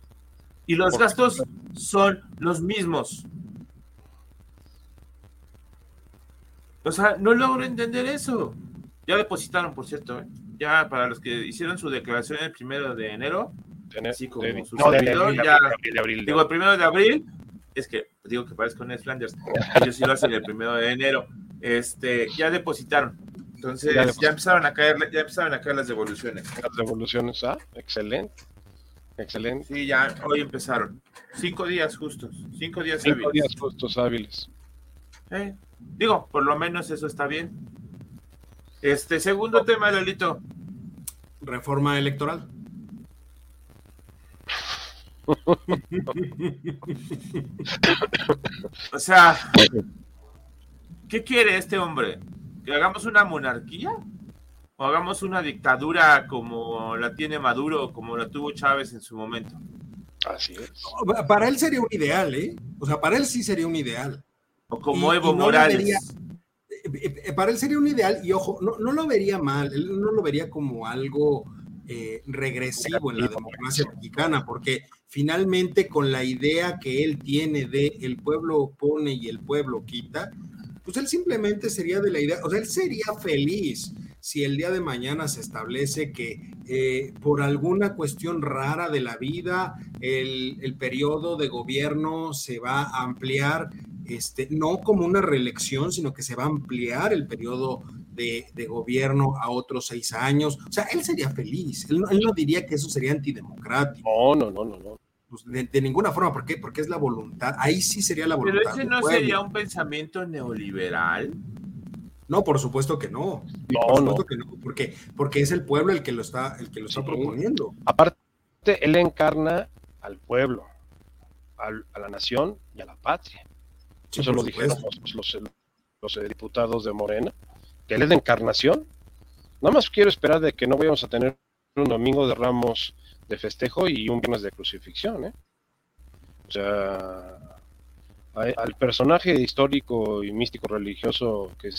Y los Por gastos son los mismos. O sea, no logro entender eso. Ya depositaron, por cierto, ¿eh? Ya para los que hicieron su declaración el primero de enero, así como su servidor, ya, digo, el primero de abril, es que digo que parezco Ned Flanders, *laughs* ellos sí lo hacen el primero de enero, este, ya depositaron. Entonces ya, empezaron a caer, ya empezaron a caer las devoluciones. Las devoluciones, ah, excelente. Excelente. Sí, ya hoy empezaron. Cinco días justos. Cinco días Cinco días justos hábiles. Eh, digo, por lo menos eso está bien. Este segundo tema, Lolito. Reforma electoral. o sea, ¿qué quiere este hombre? ¿Que hagamos una monarquía? ¿O hagamos una dictadura como la tiene Maduro, como la tuvo Chávez en su momento? Así es. Para él sería un ideal, ¿eh? O sea, para él sí sería un ideal. O como Evo Morales. Para él sería un ideal y ojo, no, no lo vería mal, él no lo vería como algo eh, regresivo en la democracia mexicana, porque finalmente con la idea que él tiene de el pueblo pone y el pueblo quita, pues él simplemente sería de la idea, o sea, él sería feliz si el día de mañana se establece que por alguna cuestión rara de la vida el, el periodo de gobierno se va a ampliar este, no como una reelección, sino que se va a ampliar el periodo de, gobierno a otros seis años. O sea, él sería feliz. Él no, diría que eso sería antidemocrático. No, no, no, no. Pues de, ninguna forma. ¿Por qué? Porque es la voluntad. Ahí sí sería la voluntad. Pero ese no sería un pensamiento neoliberal. No, por supuesto que no. No, por supuesto que no, porque, porque es el pueblo el que lo está, el que lo está proponiendo. Aparte, él encarna al pueblo, a la nación y a la patria. Eso lo dijeron los, eh, diputados de Morena, que él es de encarnación. Nada más quiero esperar de que no vayamos a tener un domingo de ramos de festejo y un viernes de crucifixión. ¿eh? O sea, al personaje histórico y místico religioso que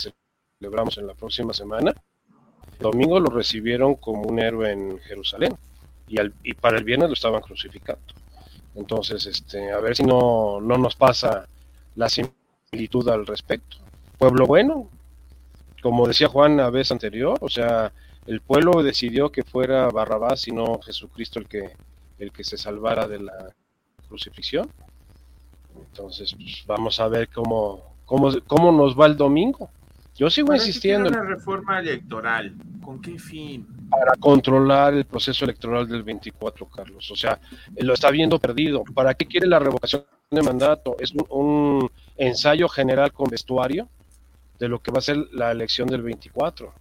celebramos en la próxima semana, el domingo lo recibieron como un héroe en Jerusalén y, al, y para el viernes lo estaban crucificando. Entonces, este, a ver si no, no nos pasa la similitud al respecto. Pueblo bueno, como decía Juan la vez anterior, o sea, el pueblo decidió que fuera Barrabás y no Jesucristo el que, el que se salvara de la crucifixión. Entonces, pues, vamos a ver cómo, cómo, cómo nos va el domingo. Yo sigo insistiendo. en la reforma electoral? ¿Con qué fin? Para controlar el proceso electoral del 24, Carlos. O sea, lo está viendo perdido. ¿Para qué quiere la revocación de mandato? Es un, ensayo general con vestuario de lo que va a ser la elección del 24.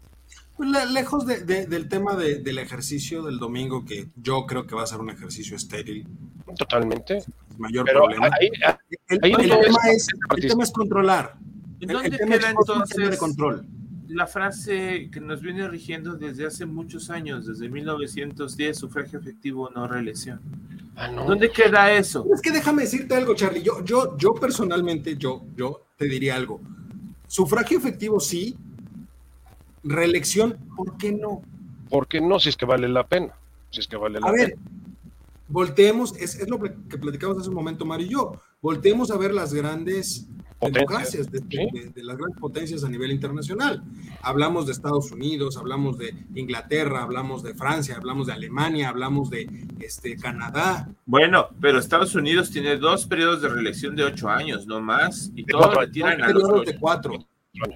Pues lejos del tema del ejercicio del domingo, que yo creo que va a ser un ejercicio estéril. Totalmente. mayor problema. el, tema es, el tema es controlar ¿En dónde queda entonces control? la frase que nos viene rigiendo desde hace muchos años, desde 1910, sufragio efectivo, no reelección? Ah, ¿Dónde queda eso? Es que déjame decirte algo, Charlie. Yo, yo, yo personalmente, yo, yo te diría algo. Sufragio efectivo sí, reelección, ¿por qué no? ¿Por qué no? Si es que vale la pena. Si es que vale la a ver, volteemos, es, es, lo que platicamos hace un momento, Mario y yo. Volteemos a ver las grandes democracias, de, las grandes potencias a nivel internacional. Hablamos de Estados Unidos, hablamos de Inglaterra, hablamos de Francia, hablamos de Alemania, hablamos de este, Canadá. Bueno, pero Estados Unidos tiene dos periodos de reelección de ocho años, no más, y todos retiran a los de cuatro.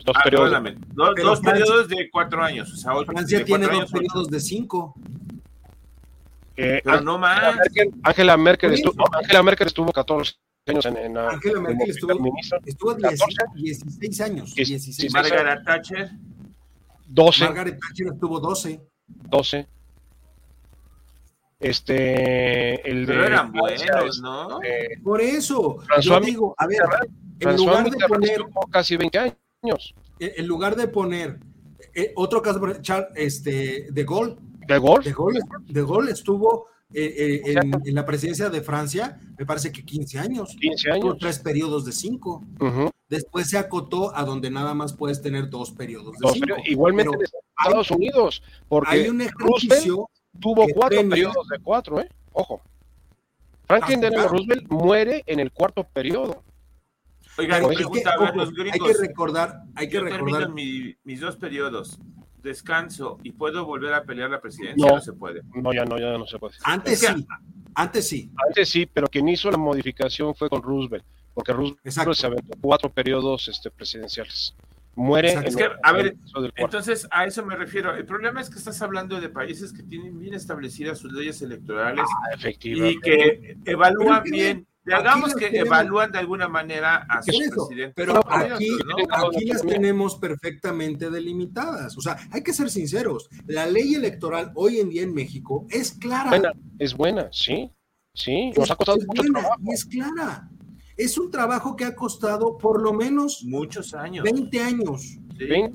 Dos, ah, periodos. Dos, periodos de cuatro años. O sea, Francia tiene dos periodos de cinco. Eh, pero no más. Angela Merkel, estuvo, Angela Merkel estuvo 14 años en, Angela Merkel estuvo, estuvo 16 años. 16 Margaret Thatcher. 12. Margaret Thatcher estuvo 12. 12. Este, el Pero eran buenos, ¿no? Eh, Por eso, yo digo, a ver, en lugar de poner casi 20 años. En lugar de poner eh, otro caso, este, de gol. De gol. De gol, de gol estuvo eh, eh, en, la presidencia de Francia, me parece que 15 años. 15 años. tres periodos de cinco. Después se acotó a donde nada más puedes tener dos periodos de cinco. igualmente en Estados Unidos, porque hay un ejercicio tuvo cuatro periodos de cuatro, ¿eh? Ojo. Franklin Delano Roosevelt muere en el cuarto periodo. Oiga, hay, que, recordar, hay que recordar. mis dos periodos, descanso y puedo volver a pelear la presidencia, no, se puede. No, ya no, ya no se puede. Antes sí, antes sí. Antes sí, pero quien hizo la modificación fue con Roosevelt, porque Roosevelt se aventó cuatro periodos este, presidenciales. Muere. En a ver, entonces a eso me refiero. El problema es que estás hablando de países que tienen bien establecidas sus leyes electorales ah, y que evalúan bien Hagamos que evalúan de alguna manera a su presidente. Pero aquí, aquí las tenemos perfectamente delimitadas. O sea, hay que ser sinceros. La ley electoral hoy en día en México es clara. es buena, sí. Sí, nos ha costado mucho trabajo. Y es clara. Es un trabajo que ha costado por lo menos muchos años. 20 años.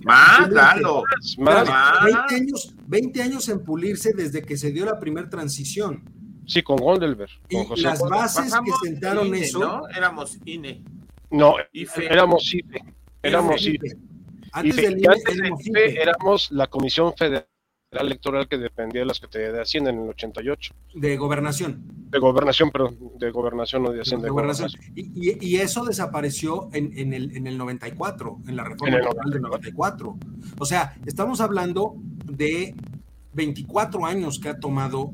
Más, claro. Más, 20 años, 20 años en pulirse desde que se dio la primera transición. Sí, con Gondelberg. y las bases que sentaron eso. ¿no? Éramos INE. No, éramos IFE. Éramos IFE. Antes del INE, éramos, IFE, éramos la Comisión Federal Electoral que dependía de las que te de Hacienda en el 88. De gobernación. De gobernación, pero de gobernación, no de Hacienda. De gobernación. Y, y, eso desapareció en, en, el, en el 94, en la reforma electoral del 94. O sea, estamos hablando de 24 años que ha tomado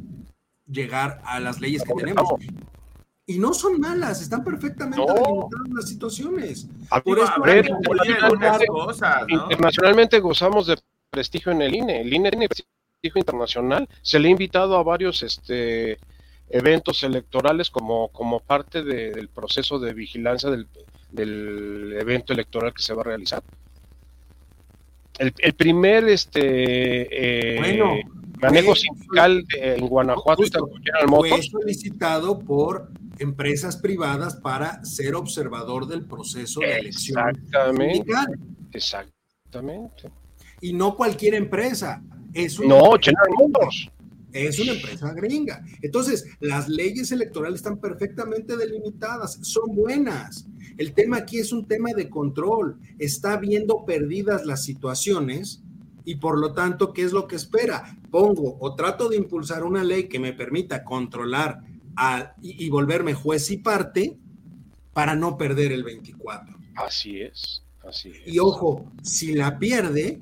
llegar a las leyes que tenemos. Y no son malas, están perfectamente no. las situaciones. Por eso, internacionalmente, gozamos de prestigio en el INE. El INE tiene prestigio internacional. Se le ha invitado a varios este, eventos electorales como, como parte del proceso de vigilancia del, evento electoral que se va a realizar. El, primer este, eh, manejo sindical en Guanajuato fue solicitado por empresas privadas para ser observador del proceso de elección Exactamente. Exactamente. Y no cualquier empresa. Es una no, General Motors. Es una empresa gringa. Entonces, las leyes electorales están perfectamente delimitadas, son buenas. El tema aquí es un tema de control. Está viendo perdidas las situaciones y por lo tanto, ¿qué es lo que espera? Pongo o trato de impulsar una ley que me permita controlar y, volverme juez y parte para no perder el 24. Así es, así es. Y ojo, si la pierde,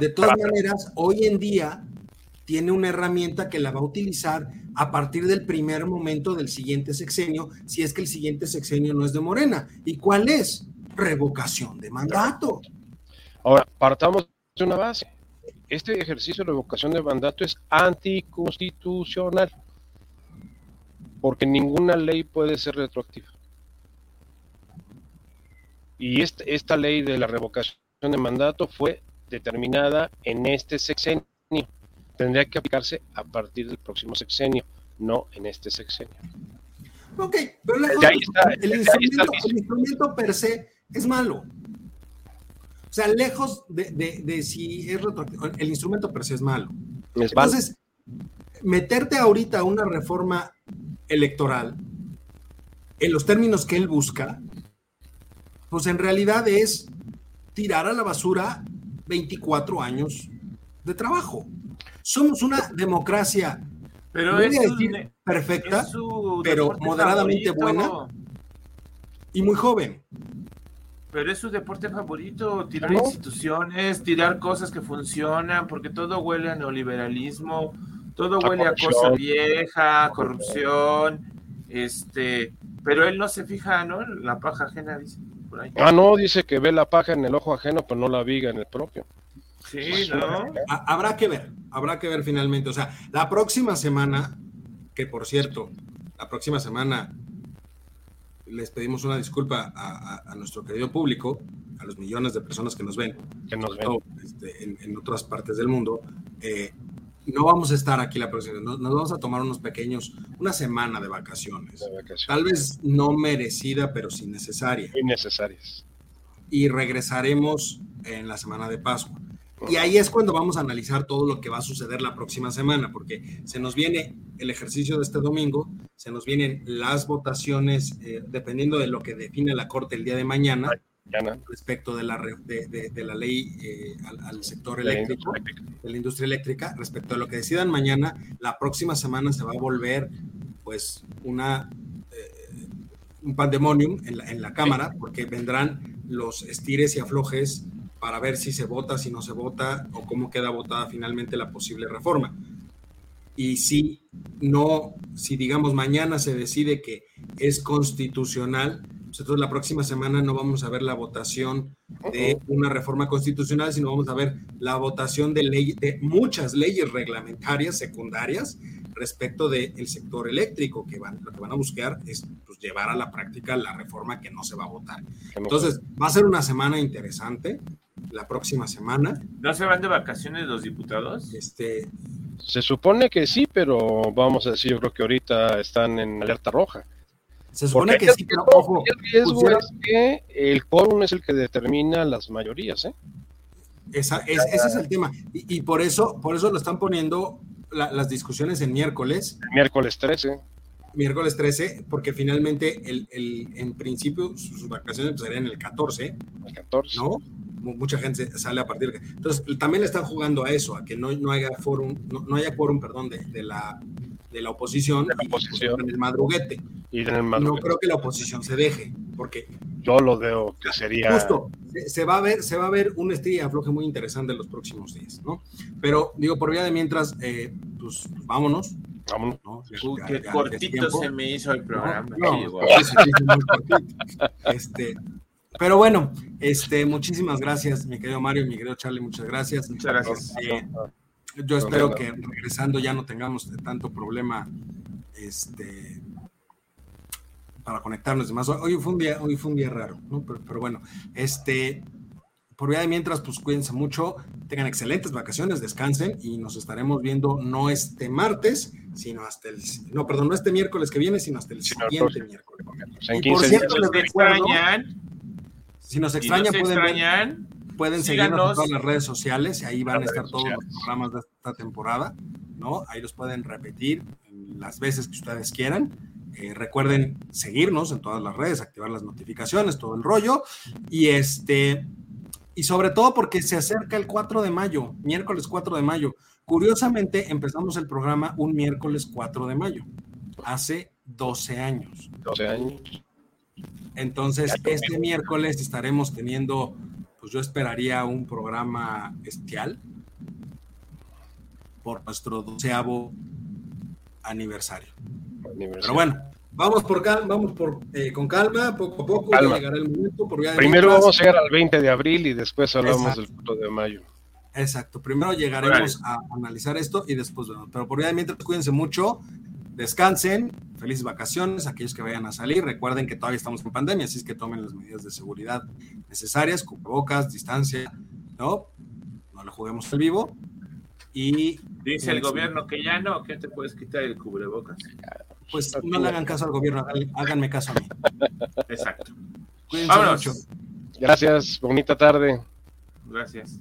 de todas maneras, hoy en día tiene una herramienta que la va a utilizar a partir del primer momento del siguiente sexenio, si es que el siguiente sexenio no es de Morena. ¿Y cuál es? Revocación de mandato. Ahora, partamos de una base. Este ejercicio de revocación de mandato es anticonstitucional, porque ninguna ley puede ser retroactiva. Y este, esta ley de la revocación de mandato fue determinada en este sexenio. Tendría que aplicarse a partir del próximo sexenio, no en este sexenio. Ok, pero el, instrumento, per se es malo. O sea, lejos de, si es retroactivo, el instrumento per se es malo. Entonces, meterte ahorita a una reforma electoral en los términos que él busca, pues en realidad es tirar a la basura 24 años de trabajo. Somos una democracia, pero voy perfecta, pero moderadamente buena y muy joven. Pero es su deporte favorito, tirar instituciones, tirar cosas que funcionan, porque todo huele a neoliberalismo, todo huele a cosa vieja, corrupción, este, pero él no se fija, ¿no? La paja ajena, dice. Por ahí. Ah, no, dice que ve la paja en el ojo ajeno, pero no la viga en el propio. Sí, ¿no? Habrá que ver, habrá que ver finalmente. O sea, la próxima semana, que por cierto, la próxima semana les pedimos una disculpa a, nuestro querido público, a los millones de personas que nos ven, que nos ven. Este, en, otras partes del mundo. Eh, no vamos a estar aquí la próxima, nos, nos, vamos a tomar unos pequeños, una semana de vacaciones. Tal vez no merecida, pero sí necesaria. Innecesarias. Y regresaremos en la semana de Pascua. Y ahí es cuando vamos a analizar todo lo que va a suceder la próxima semana, porque se nos viene el ejercicio de este domingo, se nos vienen las votaciones, eh, dependiendo de lo que define la Corte el día de mañana, respecto de la, de, la ley eh, al, sector eléctrico, de la industria eléctrica, respecto a lo que decidan mañana, la próxima semana se va a volver pues una, eh, un pandemonium en la, en la Cámara, porque vendrán los estires y aflojes para ver si se vota, si no se vota o cómo queda votada finalmente la posible reforma. Y si no, si digamos mañana se decide que es constitucional, pues entonces la próxima semana no vamos a ver la votación de una reforma constitucional, sino vamos a ver la votación de, ley, de muchas leyes reglamentarias secundarias respecto del sector eléctrico, que van, lo que van a buscar es pues, llevar a la práctica la reforma que no se va a votar. Entonces, va a ser una semana interesante la próxima semana. ¿No se van de vacaciones los diputados? Este, se supone que sí, pero vamos a decir, yo creo que ahorita están en alerta roja. Se supone que sí, pero ojo. El riesgo es que el quórum es el que determina las mayorías, ¿eh? Esa, ese es el tema. Y, por eso, por eso lo están poniendo las discusiones en miércoles. Miércoles 13. Miércoles 13, porque finalmente el, el, en principio sus vacaciones serían el 14. El 14. ¿No? mucha gente sale a partir de... Entonces, también le están jugando a eso, a que no, no haya fórum, no, haya quórum, perdón, de, de, la, de la oposición, de la oposición. en el madruguete. Y en el madruguete. No creo que la oposición se deje, porque... Yo lo veo que sería... Justo, se, va a ver, se va a ver un estilo afloje muy interesante en los próximos días, ¿no? Pero, digo, por vía de mientras, eh, pues, vámonos, Vámonos. ¿no? qué cortito se me hizo el programa. No, *laughs* este, pero bueno, este, muchísimas gracias, mi querido Mario, mi querido Charlie, muchas gracias. Muchas gracias. Eh, yo espero que regresando ya no tengamos tanto problema este, para conectarnos demás. Hoy fue un día, hoy fue un día raro, ¿no? Pero, bueno, este, por vía de mientras, pues cuídense mucho, tengan excelentes vacaciones, descansen y nos estaremos viendo no este martes, sino hasta el, no, perdón, no este miércoles que viene, sino hasta el siguiente miércoles. y por cierto, les recuerdo, si nos extraña, pueden, pueden seguirnos en todas las redes sociales y ahí van a estar todos los programas de esta temporada, ¿no? Ahí los pueden repetir las veces que ustedes quieran. Eh, recuerden seguirnos en todas las redes, activar las notificaciones, todo el rollo. Y este, y sobre todo porque se acerca el 4 de mayo, miércoles 4 de mayo. Curiosamente, empezamos el programa un miércoles 4 de mayo, hace 12 años. 12 años. Entonces, este miércoles estaremos teniendo, pues yo esperaría un programa especial por nuestro doceavo aniversario. Pero bueno, vamos por vamos por eh, con calma, poco a poco, llegará el momento. Primero vamos a llegar al 20 de abril y después hablamos del 4 de mayo. Exacto, primero llegaremos a analizar esto y después, pero por ya mientras cuídense mucho, descansen, felices vacaciones, aquellos que vayan a salir, recuerden que todavía estamos en pandemia, así es que tomen las medidas de seguridad necesarias, cubrebocas, distancia, ¿no? No le juguemos al vivo. Y dice el gobierno que ya no, que te puedes quitar el cubrebocas. Pues no le hagan caso al gobierno, háganme caso a mí. Exacto. Cuídense mucho. Gracias, bonita tarde. Gracias.